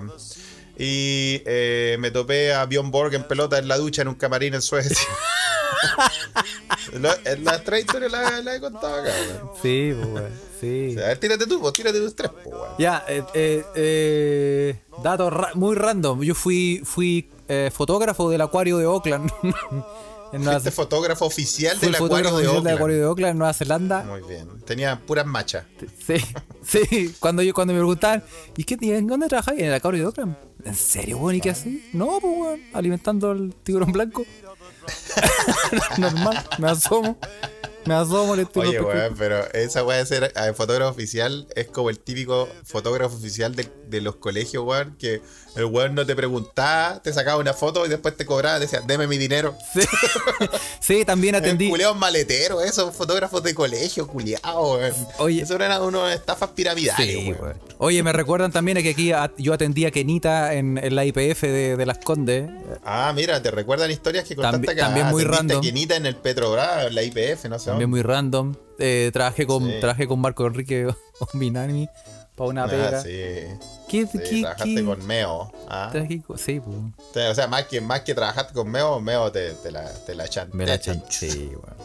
Speaker 1: y eh, me topé a Bjorn Borg en pelota en la ducha en un camarín en Suecia. Las tres historias las la he contado acá.
Speaker 2: Sí, pues. Sí.
Speaker 1: A ver, tírate tú, pues, tírate tus tres, pues.
Speaker 2: Ya, eh, eh, eh, dato ra- muy random. Yo fui, fui eh, fotógrafo del acuario de Nueva
Speaker 1: Fuiste fotógrafo oficial del
Speaker 2: el
Speaker 1: acuario de
Speaker 2: oficial del
Speaker 1: Oakland.
Speaker 2: acuario de Auckland, en Nueva Zelanda.
Speaker 1: Muy bien. Tenía puras machas.
Speaker 2: Sí, sí. Cuando, yo, cuando me preguntaban, ¿y qué, dónde trabajáis? En el acuario de Auckland. ¿En serio, weón? ¿Y qué así? No, pues, weón. Alimentando al tiburón blanco. Normal, me asomo. Me asomo, le estoy
Speaker 1: Oye, weón, pero esa weá de ser eh, fotógrafo oficial es como el típico fotógrafo oficial de, de los colegios, weón, que el weón no te preguntaba, te sacaba una foto y después te cobraba, decía, deme mi dinero.
Speaker 2: Sí, sí también atendí.
Speaker 1: Culeados maleteros, esos fotógrafos de colegio, culiados, weón.
Speaker 2: Oye.
Speaker 1: Eso eran unas estafas piramidales,
Speaker 2: Sí,
Speaker 1: weón.
Speaker 2: weón. Oye, me recuerdan también que aquí a- yo atendía a Kenita en, en la IPF de, de Las Condes.
Speaker 1: Ah, mira, te recuerdan historias que contaste
Speaker 2: También-
Speaker 1: acá.
Speaker 2: también muy
Speaker 1: Atendiste a
Speaker 2: random.
Speaker 1: Quinita en el Petrobras, en la IPF, no sé.
Speaker 2: También muy random. Eh, trabajé con
Speaker 1: Sí.
Speaker 2: trabajé con Marco Enrique Ominami para una
Speaker 1: dónde.
Speaker 2: pega.
Speaker 1: Ah, sí.
Speaker 2: ¿Qué,
Speaker 1: Sí,
Speaker 2: qué,
Speaker 1: trabajaste
Speaker 2: qué-
Speaker 1: con Meo. ¿ah?
Speaker 2: Sí, pues.
Speaker 1: O sea, más que, más que trabajaste con Meo, Meo te, te la, te la chantea.
Speaker 2: Me la chanché, weón.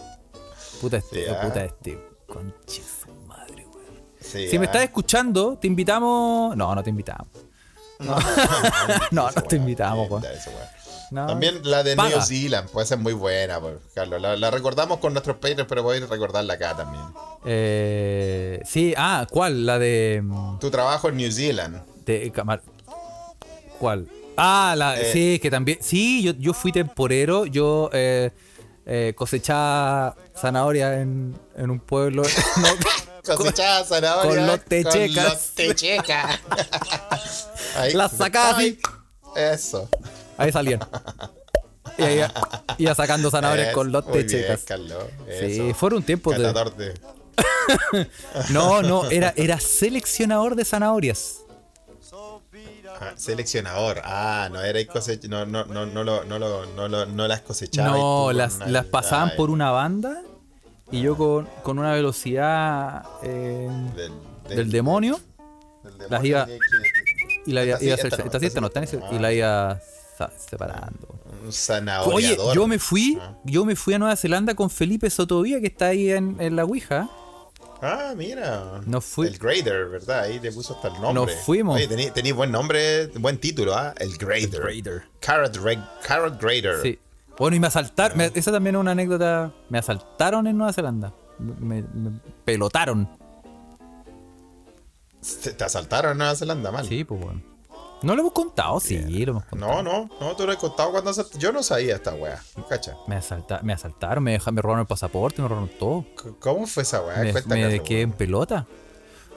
Speaker 2: Puta este,
Speaker 1: Sí, ah.
Speaker 2: puta este. Conche su madre, weón.
Speaker 1: Sí,
Speaker 2: Si me
Speaker 1: ah.
Speaker 2: estás escuchando, te invitamos. No, no te invitamos. No, no, no te invitamos, weón. No.
Speaker 1: También la de
Speaker 2: Paga.
Speaker 1: New Zealand puede ser muy buena, pues, Carlos. La, la recordamos con nuestros Patreons, pero voy a recordarla acá también.
Speaker 2: Eh, sí, ah, ¿cuál? La de. mm,
Speaker 1: Tu trabajo en New Zealand.
Speaker 2: de Camar- ¿Cuál? Ah, la,
Speaker 1: Eh.
Speaker 2: sí, que también. Sí, yo, yo fui temporero. Yo eh, eh, cosechaba zanahoria en, en un pueblo. no,
Speaker 1: Cosechada zanahoria.
Speaker 2: con los techecas.
Speaker 1: Con los techecas.
Speaker 2: Las sacaba así.
Speaker 1: Eso.
Speaker 2: Ahí salían. Y ahí iba- sacando zanahorias
Speaker 1: Es-
Speaker 2: con los techecas. Sí, fueron tiempos de.
Speaker 1: Catador de.
Speaker 2: No, no, era, era seleccionador de zanahorias.
Speaker 1: Ah, seleccionador. Ah, no era no, no, no, no, lo, no, lo, no, lo- no las cosechaba.
Speaker 2: No, las, las pasaban por una banda y yo con, con una velocidad eh,
Speaker 1: del,
Speaker 2: del demonio
Speaker 1: del
Speaker 2: las iba-
Speaker 1: que- que-
Speaker 2: y la iba, a hacer-
Speaker 1: no,
Speaker 2: esta sí,
Speaker 1: esta
Speaker 2: esta no,
Speaker 1: Ah.
Speaker 2: y la iba separando.
Speaker 1: Un
Speaker 2: Oye, yo me fui,
Speaker 1: Ah.
Speaker 2: yo me fui a Nueva Zelanda con Felipe Sotovía, que está ahí en, en la Ouija.
Speaker 1: Ah, mira.
Speaker 2: Nos fui-
Speaker 1: El Grader, ¿verdad? Ahí le puso hasta el nombre.
Speaker 2: Nos fuimos.
Speaker 1: Tení buen nombre, buen título, ¿ah? El Grader.
Speaker 2: Grader.
Speaker 1: Carrot, Grader.
Speaker 2: Sí. Bueno, y me asaltaron, esa también es una anécdota, me asaltaron en Nueva Zelanda. Me, me pelotaron.
Speaker 1: ¿Te, te asaltaron en Nueva Zelanda, mal?
Speaker 2: Sí, pues bueno. No lo hemos contado, sí, lo hemos
Speaker 1: No,
Speaker 2: contado.
Speaker 1: no, no, tú lo has contado cuando asalt- Yo no sabía esta wea. Cacha.
Speaker 2: Me, asalta, me asaltaron, me, deja- me robaron el pasaporte, me robaron todo.
Speaker 1: ¿Cómo fue esa wea?
Speaker 2: me
Speaker 1: Cuéntame,
Speaker 2: me quedé en pelota.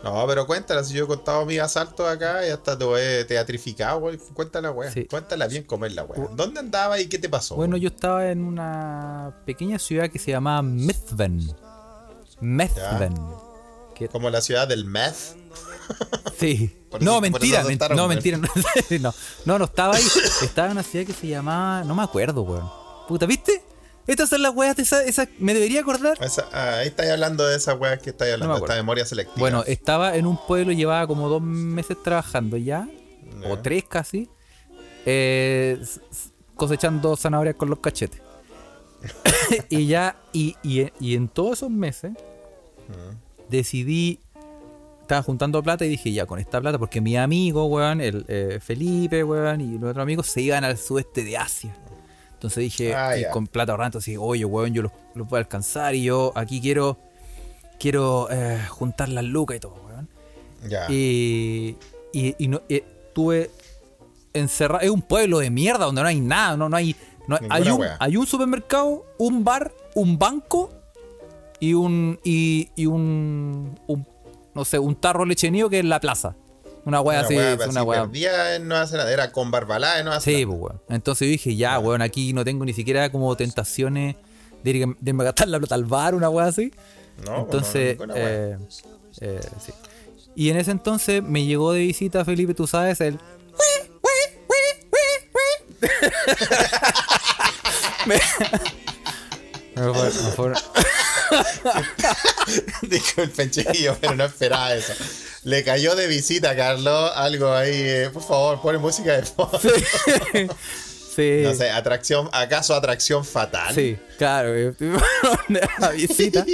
Speaker 1: No, pero cuéntala, si yo he contado mis asaltos acá y hasta te he teatrificado, wey. Cuéntala.
Speaker 2: Sí.
Speaker 1: Cuéntala bien cómo es la wea. ¿Dónde andaba y qué te pasó?
Speaker 2: Bueno, yo estaba en una pequeña ciudad que se llamaba Methven. Methven. Que-
Speaker 1: Como la ciudad del meth.
Speaker 2: Sí. No,
Speaker 1: eso-
Speaker 2: mentira, men- no,
Speaker 1: weón.
Speaker 2: mentira. No, no, no estaba ahí. Estaba en una ciudad que se llamaba. No me acuerdo, weón. Puta, ¿viste? Estas son las weas de esa, esa- Me debería acordar.
Speaker 1: Esa- ah, ahí estáis hablando de esa wea que estáis hablando,
Speaker 2: acuerdo.
Speaker 1: esta memoria selectiva.
Speaker 2: Bueno, estaba en un pueblo, llevaba como dos meses trabajando ya, o tres casi, eh, cosechando zanahorias con los cachetes. y ya, y, y- y en todos esos meses, decidí, estaba juntando plata y dije, ya, con esta plata, porque mi amigo, weón, el eh, Felipe, weón, y los otros amigos se iban al sudeste de Asia. Entonces dije,
Speaker 1: Ah,
Speaker 2: y con plata ahorrando, así, oye, weón, yo los, los voy a alcanzar y yo aquí quiero, quiero eh, juntar las lucas y todo, weón.
Speaker 1: ya.
Speaker 2: Y, y, y no, eh, tuve encerrado. Es un pueblo de mierda donde no hay nada. No, no hay, no hay, un, hay un supermercado, un bar, un banco y un. Y, y un, un- No sé, un tarro lechenido que es la plaza. Una
Speaker 1: Una
Speaker 2: así.
Speaker 1: wea
Speaker 2: es
Speaker 1: así
Speaker 2: una wea.
Speaker 1: en Nueva Zelanda. Era con Barbalá en Nueva
Speaker 2: Sí,
Speaker 1: Zelanda.
Speaker 2: pues, weón. Entonces yo dije, ya, weón, aquí no tengo ni siquiera como tentaciones de, ir- de gastar la plata al bar, una wea así.
Speaker 1: No, pues,
Speaker 2: Entonces,
Speaker 1: no,
Speaker 2: eh, eh, sí. Y en ese entonces me llegó de visita Felipe, tú sabes, el. me, me fue- me fue-
Speaker 1: Disculpen, chiquillos, pero no esperaba eso. Le cayó de visita Carlos algo ahí. eh, por favor, pone música de fondo.
Speaker 2: Sí.
Speaker 1: No sé, atracción, ¿acaso atracción fatal?
Speaker 2: Sí, claro. eh, La visita.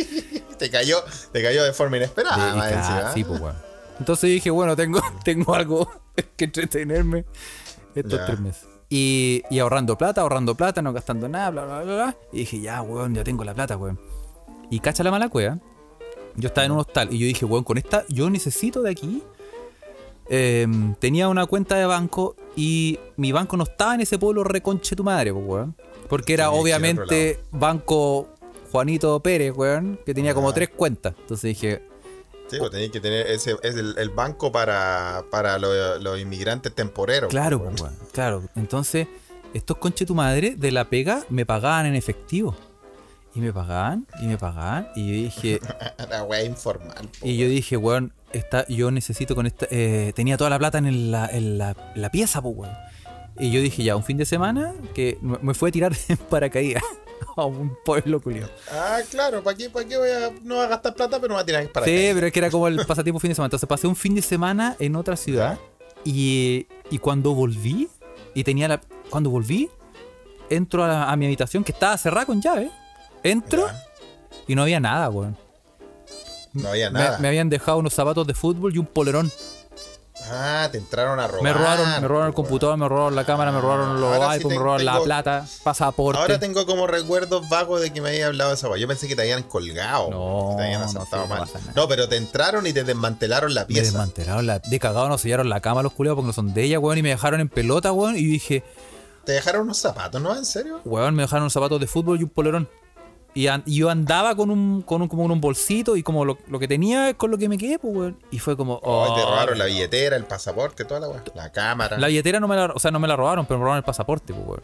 Speaker 1: Te cayó, te cayó de forma inesperada,
Speaker 2: Delicada,
Speaker 1: encima.
Speaker 2: sí, pues, weón. Entonces dije, bueno, tengo, tengo algo que entretenerme estos
Speaker 1: Ya.
Speaker 2: tres meses. Y, y ahorrando plata, ahorrando plata, no gastando nada, bla, bla, bla, bla. Y dije, ya, weón, ya tengo la plata, weón. Y cacha la mala cueva. Yo estaba en un hostal y yo dije, weón, con esta, yo necesito de aquí. Em, tenía una cuenta de banco y mi banco no estaba en ese pueblo reconche tu madre, pues, weón. Porque era obviamente banco Juanito Pérez, weón, que tenía como
Speaker 1: Ah.
Speaker 2: tres cuentas. Entonces dije,
Speaker 1: Sí, pues tenéis que tener ese, es el, el banco para, para lo- los inmigrantes temporeros.
Speaker 2: Claro, weón, claro. Entonces, estos conche tu madre de la pega me pagaban en efectivo. Y me pagaban, y me pagaban, y yo dije,
Speaker 1: La wea informal. po,
Speaker 2: y yo dije, weón, esta, yo necesito con esta. eh, tenía toda la plata en, el- la, en la, la pieza, pues, weón. Y yo dije, ya, un fin de semana que me fue a tirar en paracaídas a un pueblo culiado.
Speaker 1: Ah, claro, ¿para qué, para qué voy a, no voy a gastar plata, pero no voy a tirar para
Speaker 2: Sí,
Speaker 1: acá?
Speaker 2: pero es que era como el pasatiempo fin de semana. Entonces pasé un fin de semana en otra ciudad. Y, y cuando volví, y tenía la. Cuando volví, entro a, la- a mi habitación que estaba cerrada con llave. Entro
Speaker 1: Ya,
Speaker 2: y no había nada, weón.
Speaker 1: No había
Speaker 2: Me,
Speaker 1: nada.
Speaker 2: me habían dejado unos zapatos de fútbol y un polerón.
Speaker 1: Ah, te entraron a robar.
Speaker 2: Me robaron, me robaron el computador, me robaron la cámara, me robaron los
Speaker 1: Ahora
Speaker 2: iPhones, me robaron la plata, pasaporte.
Speaker 1: Ahora tengo como recuerdos vagos de que me había hablado de esa. Yo pensé que te habían colgado.
Speaker 2: No,
Speaker 1: que te habían asaltado
Speaker 2: no
Speaker 1: mal. No, pero te entraron y te desmantelaron la
Speaker 2: me
Speaker 1: pieza.
Speaker 2: desmantelaron la. De cagado nos sellaron la cama los culiados porque no son de ella, weón. Y me dejaron en pelota, weón. Y dije,
Speaker 1: Te dejaron unos zapatos, ¿no? ¿En serio?
Speaker 2: Weón, me dejaron unos zapatos de fútbol y un polerón. Y, an- y yo andaba con un, con un, como un bolsito y como lo, lo que tenía es con lo que me quedé, pues, weón. Y fue como.
Speaker 1: Oh, te
Speaker 2: oh,
Speaker 1: robaron la billetera, el pasaporte, toda la wea. La cámara.
Speaker 2: La billetera no me la, o sea, no me la robaron, pero me robaron el pasaporte, pues, weón.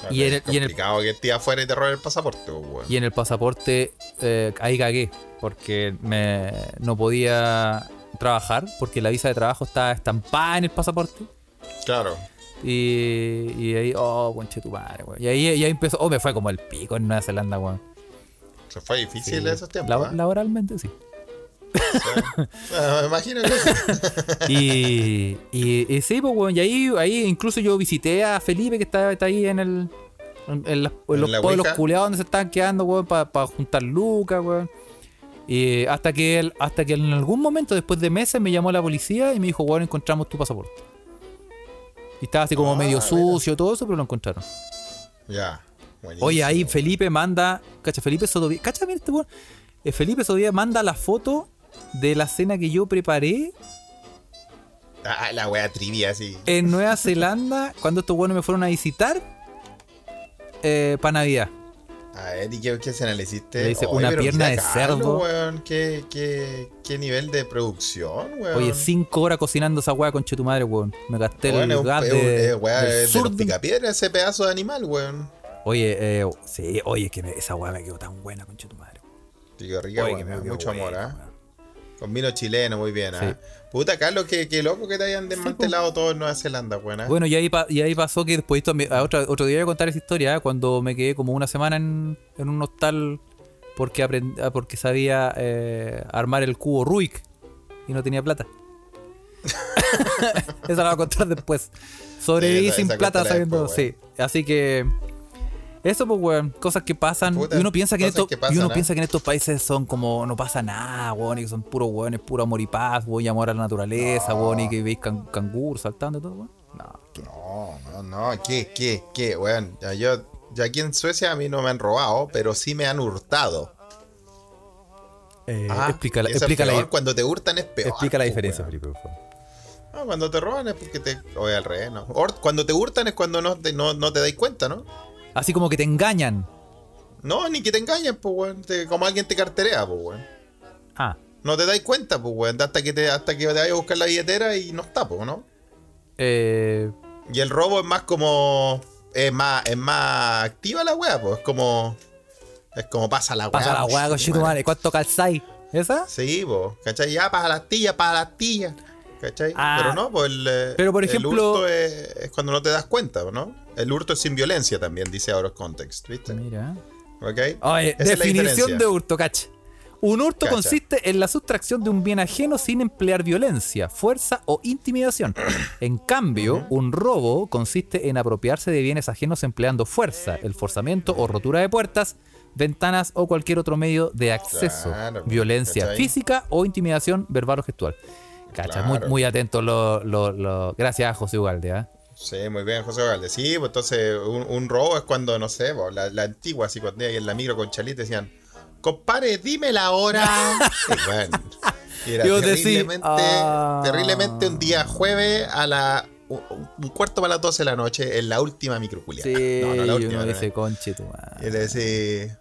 Speaker 1: Claro,
Speaker 2: y en el- y en el-
Speaker 1: que esté afuera y te roben el pasaporte, pues, weón.
Speaker 2: Y en el pasaporte eh, ahí cagué, porque me, no podía trabajar, porque la visa de trabajo estaba estampada en el pasaporte.
Speaker 1: Claro.
Speaker 2: Y, y ahí, oh, conche tu madre, weón. Y ahí, y ahí empezó, oh, me fue como el pico en Nueva Zelanda, weón.
Speaker 1: Se fue difícil
Speaker 2: Sí.
Speaker 1: esos tiempos. ¿ah?
Speaker 2: Laboralmente, sí.
Speaker 1: Ah, me imagino que sí.
Speaker 2: Y, y, y sí, pues, weón, y ahí, ahí incluso yo visité a Felipe que está, está ahí en el en, en las- en
Speaker 1: ¿En
Speaker 2: los
Speaker 1: la
Speaker 2: pueblos culeados donde se estaban quedando, weón, para juntar lucas, weón. Y hasta que él, hasta que en algún momento, después de meses, me llamó la policía y me dijo, weón, encontramos tu pasaporte. Y estaba así como
Speaker 1: Ah,
Speaker 2: medio
Speaker 1: mira.
Speaker 2: sucio, todo eso, pero lo encontraron.
Speaker 1: Ya. Buenísimo.
Speaker 2: Oye, ahí Felipe manda. Cacha, Felipe Sodovía. Cacha, mira este weón. Eh, Felipe Sodovía manda la foto de la cena que yo preparé
Speaker 1: Ah, la wea trivia, así.
Speaker 2: en Nueva Zelanda cuando estos buenos me fueron a visitar para Navidad.
Speaker 1: A ver, ¿y qué, qué escena le hiciste?
Speaker 2: Le hice
Speaker 1: Oye,
Speaker 2: una pierna de
Speaker 1: Carlos,
Speaker 2: cerdo.
Speaker 1: weón, ¿qué, qué, qué nivel de producción, weón.
Speaker 2: Oye, cinco horas cocinando esa weá con tu madre, weón. Me gasté
Speaker 1: Weón,
Speaker 2: el
Speaker 1: un-
Speaker 2: de,
Speaker 1: de
Speaker 2: sur
Speaker 1: los
Speaker 2: de-
Speaker 1: picapiedra ese pedazo de animal, weón.
Speaker 2: Oye, eh, sí, oye, que me- esa weá me quedó tan buena con tu madre.
Speaker 1: Tío, rica,
Speaker 2: Oye, que me
Speaker 1: mucho amor,
Speaker 2: buena,
Speaker 1: ¿ah?
Speaker 2: weón.
Speaker 1: Con vino chileno, muy bien, ¿ah?
Speaker 2: Sí.
Speaker 1: Puta, Carlos, qué, qué loco que te hayan desmantelado todo en Nueva Zelanda, weón. ¿ah?
Speaker 2: Bueno, y ahí, pa- y ahí pasó que después, a otro, otro día voy a contar esa historia, ¿eh? cuando me quedé como una semana en, en un hostal porque, aprend- ah, porque sabía eh, armar el cubo Rubik y no tenía plata. Esa la voy a contar después. Sobreviví
Speaker 1: Sí, esa-
Speaker 2: sin
Speaker 1: esa
Speaker 2: plata sabiendo,
Speaker 1: después,
Speaker 2: sí. Así que... Eso pues, weón, cosas que pasan.
Speaker 1: Puta,
Speaker 2: y uno piensa que en
Speaker 1: cosas
Speaker 2: estos,
Speaker 1: que
Speaker 2: y
Speaker 1: pasan,
Speaker 2: uno
Speaker 1: ¿ah?
Speaker 2: piensa que en estos países son como no pasa nada, weón, y que son puros weones, puro amor y paz, weón, y amor a la naturaleza, weón, y que veis can, canguros saltando y todo, weón. No,
Speaker 1: No, no, no, ¿qué, qué, qué, weón? Ya, yo, ya aquí en Suecia a mí no me han robado, pero sí me han hurtado.
Speaker 2: Eh,
Speaker 1: Ah,
Speaker 2: explica la,
Speaker 1: eso es
Speaker 2: explica la-
Speaker 1: peor, cuando te hurtan es peor.
Speaker 2: explica la
Speaker 1: po,
Speaker 2: diferencia. Felipe, por favor.
Speaker 1: Ah, cuando te roban es porque te. Oye, al revés, ¿no? Or- cuando te hurtan es cuando no te, no, no te dais cuenta, ¿no?
Speaker 2: Así como que te engañan.
Speaker 1: No, ni que te engañen, pues, weón. Te- como alguien te carterea, pues, weón.
Speaker 2: Ah,
Speaker 1: No te dais cuenta, pues, weón. Hasta que te, hasta que te vayas a buscar la billetera y no está, pues, ¿no?
Speaker 2: eh,
Speaker 1: Y el robo es más como. Es más, es más activa la weá, pues. Es como. Es como pasa la weá.
Speaker 2: pasa la weá con
Speaker 1: madre.
Speaker 2: ¿Cuánto calzáis? ¿Esa?
Speaker 1: Sí, pues. ¿Cachai? Ya, para las tillas, para las tillas. ¿Cachai?
Speaker 2: Ah.
Speaker 1: Pero no, pues el. eh,
Speaker 2: Pero, por
Speaker 1: el
Speaker 2: ejemplo-
Speaker 1: hurto es, es cuando no te das cuenta, ¿no? El hurto es sin violencia también, dice ahora Context, ¿viste?
Speaker 2: Mira.
Speaker 1: ¿Ok?
Speaker 2: Oye, definición de hurto, cacha. Un hurto
Speaker 1: Cacha.
Speaker 2: consiste en la sustracción de un bien ajeno sin emplear violencia, fuerza o intimidación. En cambio, un robo consiste en apropiarse de bienes ajenos empleando fuerza, el forzamiento o rotura de puertas, ventanas o cualquier otro medio de acceso,
Speaker 1: Claro,
Speaker 2: violencia física o intimidación verbal o gestual. Cacha, muy,
Speaker 1: Claro.
Speaker 2: muy atento lo, lo- lo- Gracias a José Ugalde, ¿ah?
Speaker 1: Sí, muy bien, José Valde. Sí, pues entonces un, un robo es cuando, no sé, pues, la, la antigua, así cuando en la micro con Chalita decían, compadre, dime la hora. y bueno, y era terriblemente,
Speaker 2: ah.
Speaker 1: terriblemente un día jueves a la un, cuarto para las 12 de la noche en la última microculia.
Speaker 2: Sí,
Speaker 1: no, no, la última.
Speaker 2: uno
Speaker 1: no,
Speaker 2: dice,
Speaker 1: no.
Speaker 2: conche tu madre".
Speaker 1: Y le decís,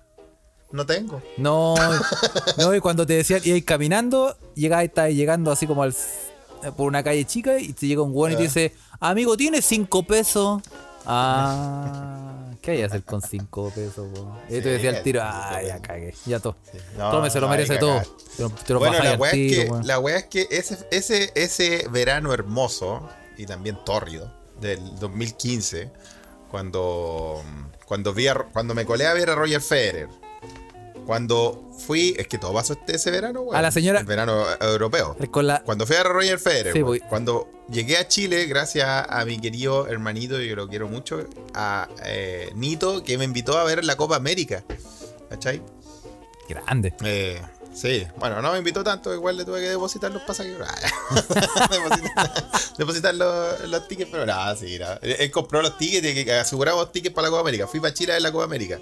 Speaker 1: no tengo.
Speaker 2: No, no, y cuando te decían, y ahí caminando, llegaba, estaba llegando así como al, por una calle chica y te llega un weón y te
Speaker 1: Ah.
Speaker 2: dice, amigo, ¿tienes cinco pesos? Ah, ¿qué hay que hacer con cinco pesos? po? Y tú
Speaker 1: Sí,
Speaker 2: decías al tiro, ah, ya cagué, ya todo.
Speaker 1: No,
Speaker 2: Tome, se lo
Speaker 1: no,
Speaker 2: merece todo.
Speaker 1: cagaste.
Speaker 2: Te lo, te lo
Speaker 1: Bueno, la weá, es que,
Speaker 2: weón.
Speaker 1: la weá es que ese, ese, ese verano hermoso y también tórrido del 2015, cuando, cuando, vi a- cuando me colé a ver a Roger Federer, cuando fui, es que todo pasó este, ese verano, weón,
Speaker 2: A la señora-
Speaker 1: El verano eh, europeo.
Speaker 2: Con la,
Speaker 1: Cuando fui a Roger Federer,
Speaker 2: Sí,
Speaker 1: cuando llegué a Chile, gracias a mi querido hermanito, yo lo quiero mucho, a eh, Nito, que me invitó a ver la Copa América. ¿Cachai?
Speaker 2: grande.
Speaker 1: Eh, sí, bueno, no me invitó tanto, igual le tuve que depositar los pasajeros. depositar depositar los, los tickets, pero nada, sí, nada. Él, compró los tickets aseguramos tickets para la Copa América. Fui para Chile a ver la Copa América.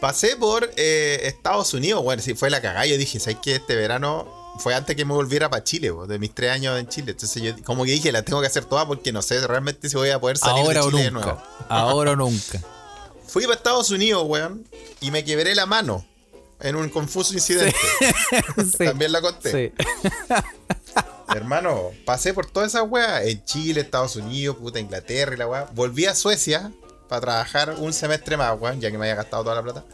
Speaker 1: Pasé por eh, Estados Unidos, bueno, sí, fue la cagada. Yo dije, ¿sabes qué? Este verano fue antes que me volviera para Chile, po, de mis tres años en Chile. Entonces yo, como que dije, la tengo que hacer toda porque no sé realmente si voy a poder salir
Speaker 2: Ahora
Speaker 1: de
Speaker 2: o
Speaker 1: Chile de
Speaker 2: nunca.
Speaker 1: nuevo.
Speaker 2: Ahora o nunca.
Speaker 1: Fui para Estados Unidos, weón, y me quebré la mano en un confuso incidente.
Speaker 2: Sí.
Speaker 1: También la conté.
Speaker 2: Sí.
Speaker 1: Hermano, pasé por todas esas weas. En Chile, Estados Unidos, puta Inglaterra y la wea. Volví a Suecia para trabajar un semestre más, weón, ya que me había gastado toda la plata.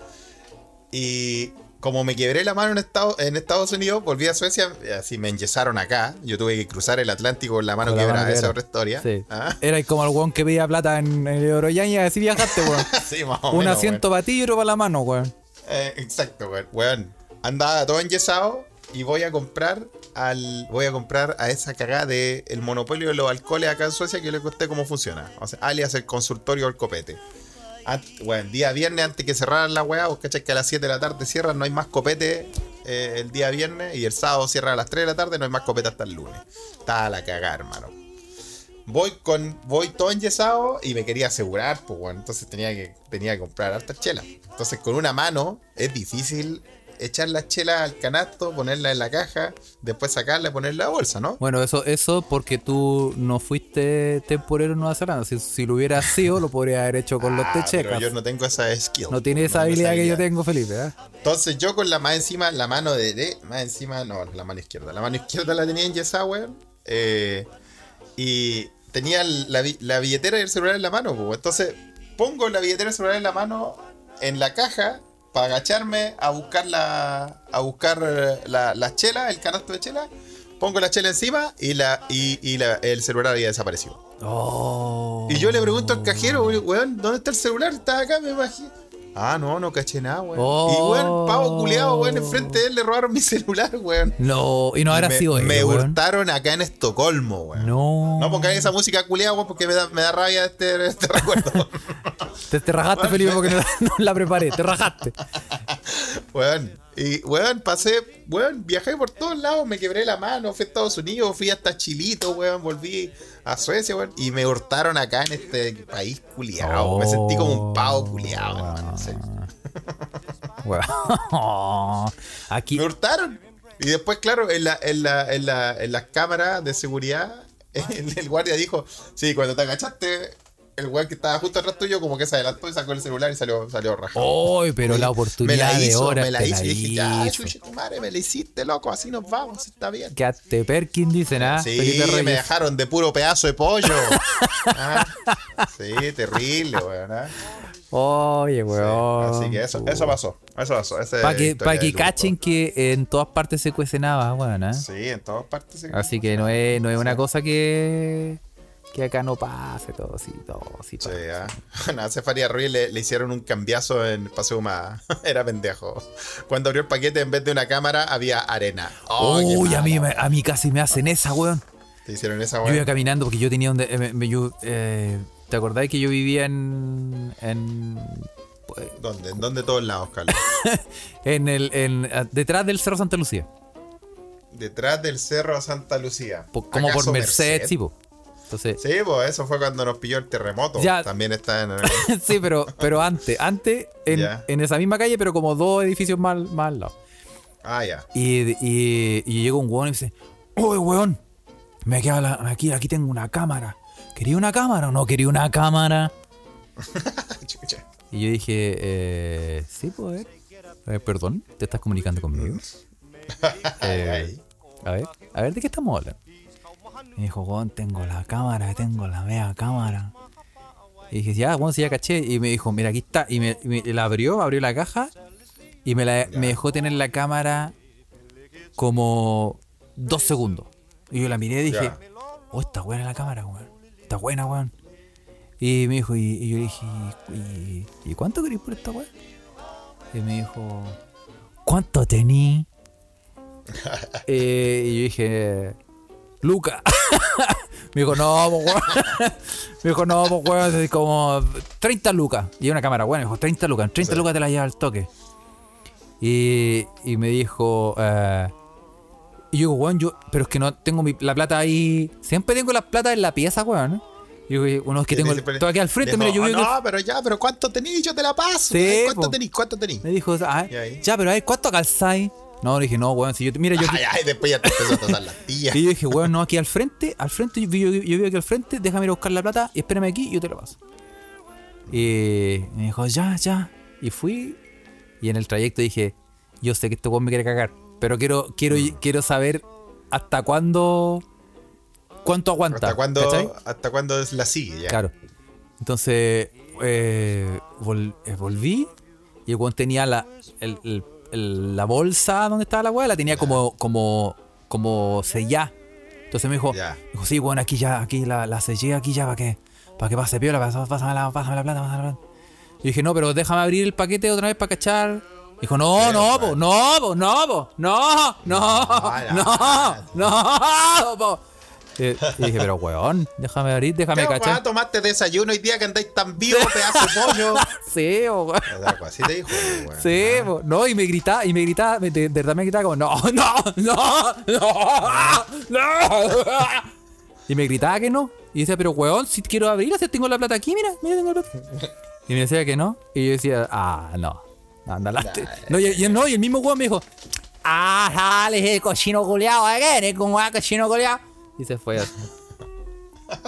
Speaker 1: Y como me quebré la mano en Estados, en Estados Unidos, volví a Suecia. Así me enyesaron acá. Yo tuve que cruzar el Atlántico con la mano quebrada. Esa otra historia.
Speaker 2: Sí.
Speaker 1: ¿Ah?
Speaker 2: Era como el weón que pedía plata en el Euroyaña y así viajaste, weón.
Speaker 1: Sí, más o
Speaker 2: Un
Speaker 1: menos,
Speaker 2: asiento para ti y otro para la mano, weón.
Speaker 1: Eh, exacto, weón. Weón, andaba todo enyesado y voy a comprar al voy a comprar a esa cagada de el monopolio de los alcoholes acá en Suecia que le conté cómo funciona. O sea, alias el consultorio del copete. Ant- Bueno, día viernes antes que cerraran la weá, vos cachai que a las 7 de la tarde cierran, no hay más copete eh, el día viernes y el sábado cierra a las 3 de la tarde, no hay más copete hasta el lunes. Está a la cagada, hermano. Voy con voy todo enyesado y me quería asegurar, pues bueno, entonces tenía que tenía que comprar hartas chelas. Entonces con una mano es difícil echar las chelas al canasto, ponerla en la caja, después sacarla y ponerla en la bolsa, ¿no?
Speaker 2: Bueno, eso, eso porque tú no fuiste temporero en Nueva Zelanda. Si, si lo hubieras sido, lo podría haber hecho con los
Speaker 1: Ah,
Speaker 2: techecas.
Speaker 1: pero yo no tengo esa skill.
Speaker 2: No tiene esa habilidad que yo tengo, Felipe. ¿eh?
Speaker 1: Entonces yo con la mano encima, la mano de, más encima, no, la mano izquierda. La mano izquierda la tenía enyesada, weón. eh, y tenía la, la billetera y el celular en la mano, pues. Entonces pongo la billetera y el celular en la mano en la caja para agacharme a buscar la, a buscar eh, la, la chela, el canasto de chela. Pongo la chela encima y, la, y, y la- el celular había desaparecido.
Speaker 2: Oh.
Speaker 1: Y yo le pregunto al cajero, weón, ¿dónde está el celular? Está acá, me imagino. Ah, no, no caché nada, weón.
Speaker 2: Oh.
Speaker 1: Y weón, pavo culeado, weón, enfrente de él le robaron mi celular, weón.
Speaker 2: No, y no habrá
Speaker 1: me,
Speaker 2: sido
Speaker 1: Me
Speaker 2: él, weón.
Speaker 1: hurtaron acá en Estocolmo, weón.
Speaker 2: No.
Speaker 1: No pongan esa música culeada, weón, porque me da, me da rabia este, este recuerdo.
Speaker 2: Te, te rajaste, Felipe,
Speaker 1: me-
Speaker 2: porque no, no la preparé. Te rajaste.
Speaker 1: Weón. Y, weón, pasé, weón, viajé por todos lados, me quebré la mano, fui a Estados Unidos, fui hasta Chilito, weón, volví a Suecia, weón, y me hurtaron acá en este país culiado. Me sentí como un pavo culiado, hermano, serio.
Speaker 2: Weón. Aquí.
Speaker 1: Me hurtaron. Y después, claro, en, la, en, la, en, la, en las cámaras de seguridad, el, el guardia dijo, sí, cuando te agachaste, el weón que estaba justo atrás tuyo como que se adelantó y sacó el celular y salió, salió rajado.
Speaker 2: Uy, pero la oportunidad
Speaker 1: me la
Speaker 2: de
Speaker 1: hizo,
Speaker 2: horas
Speaker 1: me la
Speaker 2: te
Speaker 1: hizo.
Speaker 2: la
Speaker 1: Y dije, ya, tu madre, me la hiciste, loco, así nos vamos, está bien.
Speaker 2: Quedaste Perkin, dicen, ¿ah?
Speaker 1: Sí, me dejaron de puro pedazo de pollo. Ah, sí, terrible, weón. ah.
Speaker 2: Oye,
Speaker 1: Sí,
Speaker 2: weón.
Speaker 1: Así que eso, eso pasó. Eso pasó.
Speaker 2: Para que, pa' que cachen que en todas partes se cuece nada, weón, ¿ah?
Speaker 1: Sí, en todas partes. se-
Speaker 2: Así que no es, no es una cosa que, que acá no pase todo así, todo así.
Speaker 1: Sí,
Speaker 2: pase.
Speaker 1: ah. Bueno, a Cefaria Ruiz le, le hicieron un cambiazo en Paseo Humada. Era pendejo. Cuando abrió el paquete, en vez de una cámara, había arena. Oh,
Speaker 2: Uy, a mí, a mí casi me hacen esa, weón.
Speaker 1: Te hicieron esa
Speaker 2: Yo iba caminando porque yo tenía donde. eh, me- me- yo, eh, ¿Te acordáis que yo vivía en. en. pues,
Speaker 1: ¿Dónde? ¿En dónde todos lados, Carlos?
Speaker 2: en el. En, detrás del Cerro Santa Lucía?
Speaker 1: Detrás del Cerro Santa Lucía.
Speaker 2: Como por
Speaker 1: ¿Acaso
Speaker 2: Merced, sí, po. Entonces.
Speaker 1: Sí, pues eso fue cuando nos pilló el terremoto.
Speaker 2: Ya.
Speaker 1: También está en.
Speaker 2: sí, pero, pero antes, antes, en, en esa misma calle, pero como dos edificios más, más al lado.
Speaker 1: Ah, ya.
Speaker 2: Y, y, y llega un weón y dice, oye weón, me queda la- aquí, aquí tengo una cámara. ¿Quería una cámara o no quería una cámara? Y yo dije, eh, sí, pues, eh, perdón, ¿te estás comunicando conmigo? Eh, a ver, a ver, ¿de qué estamos hablando? Me dijo, weón, tengo la cámara, tengo la mega cámara. Y dije, ya, weón, sí, ya caché. Y me dijo, mira, aquí está. Y me, y me- la abrió, abrió la caja y me, la, me dejó tener la cámara como dos segundos. Y yo la miré y dije,
Speaker 1: Ya.
Speaker 2: oh, está buena la cámara, weón. Está buena, weón. Y me dijo, y, y yo le dije, ¿y, y cuánto querés por esta weón? Y me dijo, ¿cuánto tení? Eh, y yo dije, Luca. me dijo, no, pues, weón. me dijo, no, pues, weón, es como 30 lucas. Y una cámara, bueno, me dijo, 30 lucas. 30
Speaker 1: Sí.
Speaker 2: lucas te la lleva al toque. Y, y me dijo, eh, y yo weón, yo, pero es que no tengo mi- la plata ahí. Siempre tengo la plata en la pieza, weón. Y yo uno es que tengo el- todo aquí al frente,
Speaker 1: dijo,
Speaker 2: mira, yo
Speaker 1: "Oh,
Speaker 2: que-
Speaker 1: No, pero ya, pero ¿cuánto tenís? Yo te la paso.
Speaker 2: Sí,
Speaker 1: Ay, ¿Cuánto tenís? ¿Cuánto tenís?
Speaker 2: Me dijo, ah, ya, pero a ver, ¿cuánto calzáis? No, dije, no, weón, si yo, te- mira, yo,
Speaker 1: Ay, ay, después ya te empezó a tasar las tías.
Speaker 2: Y yo dije, weón, no, aquí al frente, al frente, yo, yo, yo vivo aquí al frente, déjame ir a buscar la plata y espérame aquí y yo te la paso. Y me dijo, ya, ya. Y fui, y en el trayecto dije, yo sé que este weón me quiere cagar, pero quiero, quiero,
Speaker 1: Mm.
Speaker 2: quiero saber hasta cuándo, cuánto aguanta.
Speaker 1: ¿Hasta cuándo,
Speaker 2: ¿cachai?
Speaker 1: ¿Hasta cuándo es la sigue ya?
Speaker 2: Claro. Entonces, eh, vol- eh, volví y el weón tenía la, el- el- el- la bolsa donde estaba la weá, la tenía como, como, como sellá. Entonces me dijo, sí, bueno, aquí ya, aquí la, la sellé aquí ya para que, para que pase piola, pásame, la, pásame la plata, pásame la plata. Y dije, no, pero déjame abrir el paquete otra vez para cachar. Dijo, no, no, po, no, po, no, po, no, no, no, no, po. Eh, Y dije, pero weón, déjame abrir, déjame
Speaker 1: ¿Qué
Speaker 2: cachar.
Speaker 1: weá, tomaste desayuno hoy día que andáis tan vivo, pedazo de pollo?
Speaker 2: Sí, weón.
Speaker 1: Pues, Así te dijo, weón.
Speaker 2: Sí, po. no, y me gritaba, y me gritaba, de, de verdad me gritaba como, no, no, no, no, no. Y me gritaba que no. Y decía, pero weón, si quiero abrir, si tengo la plata aquí, mira, mira, tengo la plata. Y me decía que no. Y yo decía, ah, no, anda. No, y, y- no, y el mismo weón me dijo, ah, dale, cochino culiao, ¿eh? ¿Qué? ¿Cómo va, cochino culiao? Y se fue así.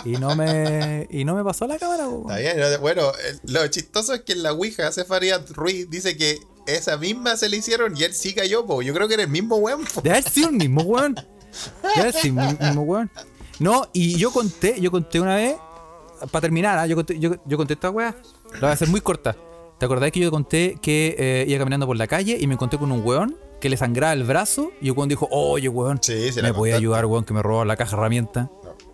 Speaker 2: Y no me, y no me pasó la cámara, po,
Speaker 1: Está bien, ¿no? bueno, lo chistoso es que en la Ouija Cefaria Ruiz dice que esa misma se le hicieron y él sí cayó, po. Yo creo que era el mismo weón.
Speaker 2: De haber sido el mismo weón. De haber sido el mismo weón. No, y yo conté, yo conté una vez, para terminar, ¿ah? yo, conté, yo, yo conté esta weá, la voy a hacer muy corta. ¿Te acordás que yo conté que eh, iba caminando por la calle y me encontré con un weón que le sangraba el brazo y el weón dijo, oye weón,
Speaker 1: Sí,
Speaker 2: me podía ayudar weón que me robó la caja herramienta?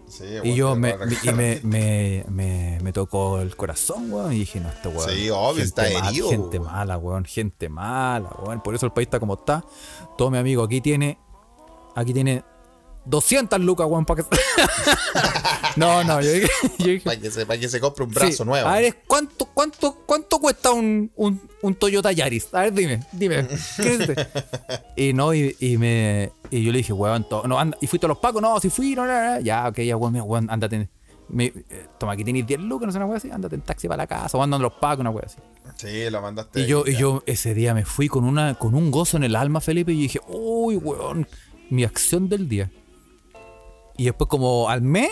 Speaker 1: Sí,
Speaker 2: Y yo me, y me, me, me, me tocó el corazón, weón, y dije, no, este weón.
Speaker 1: Sí, obvio, está
Speaker 2: mal-
Speaker 1: herido,
Speaker 2: Gente
Speaker 1: weón.
Speaker 2: mala, weón, gente mala, weón. Por eso el país está como está. Todo mi amigo aquí tiene, aquí tiene 200 lucas, weón, para que... no, no, yo dije... Dije
Speaker 1: Para que, se, para que se compre un brazo
Speaker 2: sí,
Speaker 1: nuevo.
Speaker 2: A ver, ¿cuánto, cuánto, cuánto cuesta un, un, un Toyota Yaris? A ver, dime, dime. ¿Qué es este? y no, y, y me. Y yo le dije, weón, no, anda, y fuiste a los pacos, no, si fui, no, no, no. Ya, ok, ya, weón, weón, ándate. me- eh, toma, aquí tienes 10 lucas, no sé, una weá así, ándate en taxi para la casa, o andando a los pacos, una weá así.
Speaker 1: Sí, lo mandaste.
Speaker 2: Y yo, y yo ese día me fui con una, con un gozo en el alma, Felipe, y dije, uy, weón, mi acción del día. Y después, como al mes,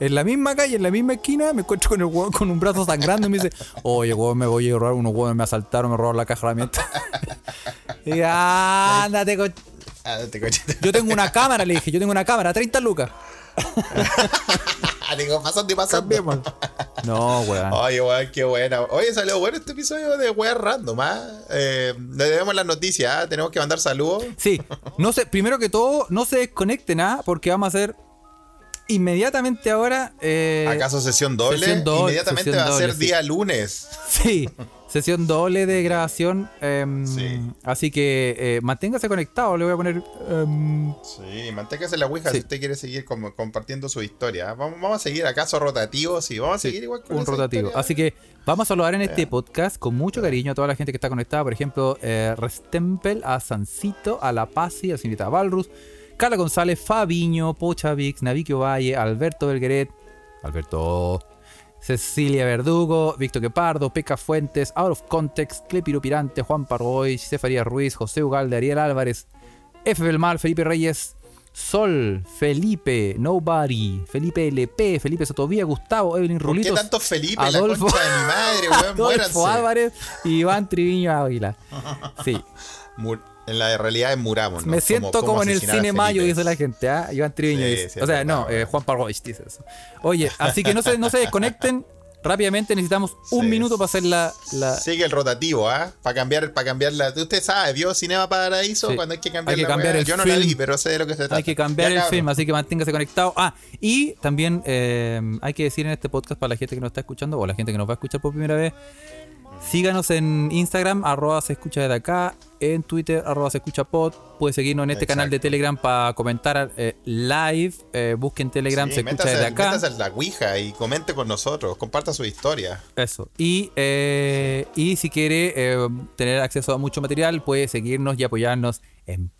Speaker 2: en la misma calle, en la misma esquina, me encuentro con el weón con un brazo sangrando y me dice, oye, weón, me voy a robar, unos weones me asaltaron, me robaron la caja de herramientas. y ándate, co-
Speaker 1: Ah, te cochete.
Speaker 2: yo tengo una cámara, le dije, yo tengo una cámara, 30 lucas.
Speaker 1: Digo, pasando y pasando.
Speaker 2: Cambiemos. No, weón.
Speaker 1: Oye, weón, qué buena. Oye, salió bueno este episodio de weas random, ¿ah? Eh, le debemos las noticias, ¿ah? Tenemos que mandar saludos.
Speaker 2: Sí, no sé, primero que todo, no se desconecten, ¿ah? Porque vamos a hacer inmediatamente ahora. eh,
Speaker 1: ¿Acaso sesión doble?
Speaker 2: sesión doble,
Speaker 1: Inmediatamente
Speaker 2: sesión
Speaker 1: va a ser
Speaker 2: sí.
Speaker 1: día lunes.
Speaker 2: Sí, sesión doble de grabación. em,
Speaker 1: Sí.
Speaker 2: Así que eh, manténgase conectado. Le voy a poner. em,
Speaker 1: Sí, manténgase la Ouija
Speaker 2: Sí.
Speaker 1: si usted quiere seguir como compartiendo su historia. Vamos, vamos a seguir acaso rotativo, sí, vamos a
Speaker 2: Sí,
Speaker 1: seguir igual con
Speaker 2: un rotativo.
Speaker 1: historia.
Speaker 2: Así que vamos a saludar en este podcast con mucho cariño a toda la gente que está conectada. Por ejemplo, eh, Restempel, a Sancito, a La Pasi, a la señorita Valrus, Carla González, Fabiño, Pocha Vix, Naviquio Valle, Alberto Belgueret, Alberto, Cecilia Verdugo, Víctor Quepardo, Peca Fuentes, Out of Context, Clepiro Pirante, Juan Pargoy, Cefaría Ruiz, José Ugalde, Ariel Álvarez, F. Belmar, Felipe Reyes, Sol, Felipe, Nobody, Felipe LP, Felipe Sotovía, Gustavo, Evelyn
Speaker 1: ¿Por qué
Speaker 2: Rulitos,
Speaker 1: tanto Felipe?
Speaker 2: Adolfo-
Speaker 1: La de mi madre, weón.
Speaker 2: Adolfo Álvarez y Iván Triviño Águila. Sí,
Speaker 1: En la realidad es Muramos. ¿no?
Speaker 2: me siento como, en el cine Mayo, dice la gente, ¿ah? Iván Triviño
Speaker 1: Sí,
Speaker 2: dice.
Speaker 1: sí,
Speaker 2: o sea, no, eh. Juan Pargoy dice eso. Oye, así que no se, no se desconecten. Rápidamente necesitamos un
Speaker 1: Sí.
Speaker 2: minuto para hacer la. la-
Speaker 1: Sigue el rotativo, ¿ah? Para cambiar, para cambiar la. Usted sabe, ¿vio Cinema Paraíso?
Speaker 2: Sí.
Speaker 1: Cuando hay que cambiar
Speaker 2: Hay que
Speaker 1: la
Speaker 2: cambiar
Speaker 1: weá?
Speaker 2: el
Speaker 1: Yo no la
Speaker 2: film.
Speaker 1: vi, pero sé de lo que se trata.
Speaker 2: Hay que cambiar
Speaker 1: Ya,
Speaker 2: el
Speaker 1: cabrón.
Speaker 2: film, así que manténgase conectado. Ah, y también eh, hay que decir en este podcast para la gente que nos está escuchando o la gente que nos va a escuchar por primera vez, síganos en Instagram, arroba se escucha desde acá, en Twitter, arroba se escucha pod. Puede seguirnos en este canal de. Telegram para comentar eh, live. eh, busquen Telegram,
Speaker 1: Sí,
Speaker 2: se escucha desde acá.
Speaker 1: métase a la Ouija y comente con nosotros. Comparta su historia.
Speaker 2: Eso. Y, eh, y si quiere eh, tener acceso a mucho material, puede seguirnos y apoyarnos en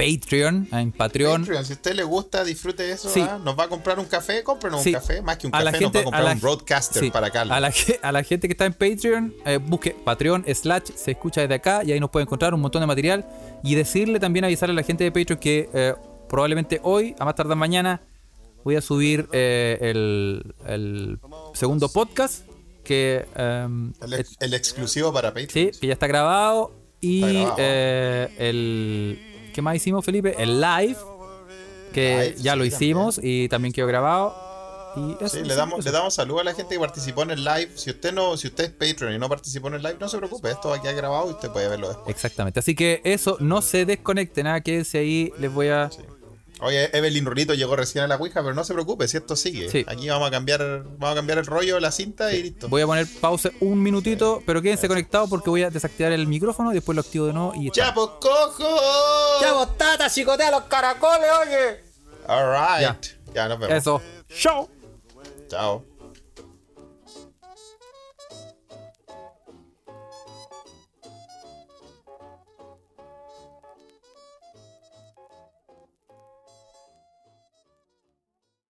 Speaker 2: Patreon, en Patreon.
Speaker 1: Patreon, si a usted le gusta, disfrute eso.
Speaker 2: Sí.
Speaker 1: ¿ah? ¿Nos va a comprar un café? Cómprenos
Speaker 2: Sí.
Speaker 1: un café. Más que un
Speaker 2: A
Speaker 1: café,
Speaker 2: gente-
Speaker 1: nos va a comprar
Speaker 2: a la-
Speaker 1: un broadcaster
Speaker 2: sí,
Speaker 1: para Carlos.
Speaker 2: A la, ge- a la gente que está en Patreon, eh, busque Patreon slash se escucha desde acá y ahí nos puede encontrar un montón de material. Y decirle también, avisarle a la gente de Patreon que eh, probablemente hoy, a más tardar mañana, voy a subir eh, el, el segundo podcast que, em,
Speaker 1: el, ex- el exclusivo para Patreon.
Speaker 2: sí, que ya está grabado. Y
Speaker 1: Está grabado.
Speaker 2: eh, el... ¿Qué más hicimos, Felipe? El live, que
Speaker 1: Live,
Speaker 2: ya lo hicimos y también quedó grabado. Y eso, Sí,
Speaker 1: le damos,
Speaker 2: eso.
Speaker 1: le damos saludo a la gente que participó en el live. Si usted no, si usted es Patreon y no participó en el live, no se preocupe, esto va a quedar grabado y usted puede verlo después.
Speaker 2: Exactamente. Así que eso, no se desconecten, nada, quédense ahí, les voy a.
Speaker 1: Oye, Evelyn Rulito llegó recién a la Ouija, pero no se preocupe, si esto sigue.
Speaker 2: Sí.
Speaker 1: Aquí vamos a cambiar, vamos a cambiar el rollo de la cinta y listo.
Speaker 2: Voy a poner pausa un minutito, pero quédense conectados porque voy a desactivar el micrófono y después lo activo de nuevo y
Speaker 1: ¡Ya, pues cojo!
Speaker 2: vos, tata, chicotea los caracoles, oye!
Speaker 1: Alright.
Speaker 2: Ya.
Speaker 1: Ya. nos vemos.
Speaker 2: Eso. ¡Show!
Speaker 1: Chao.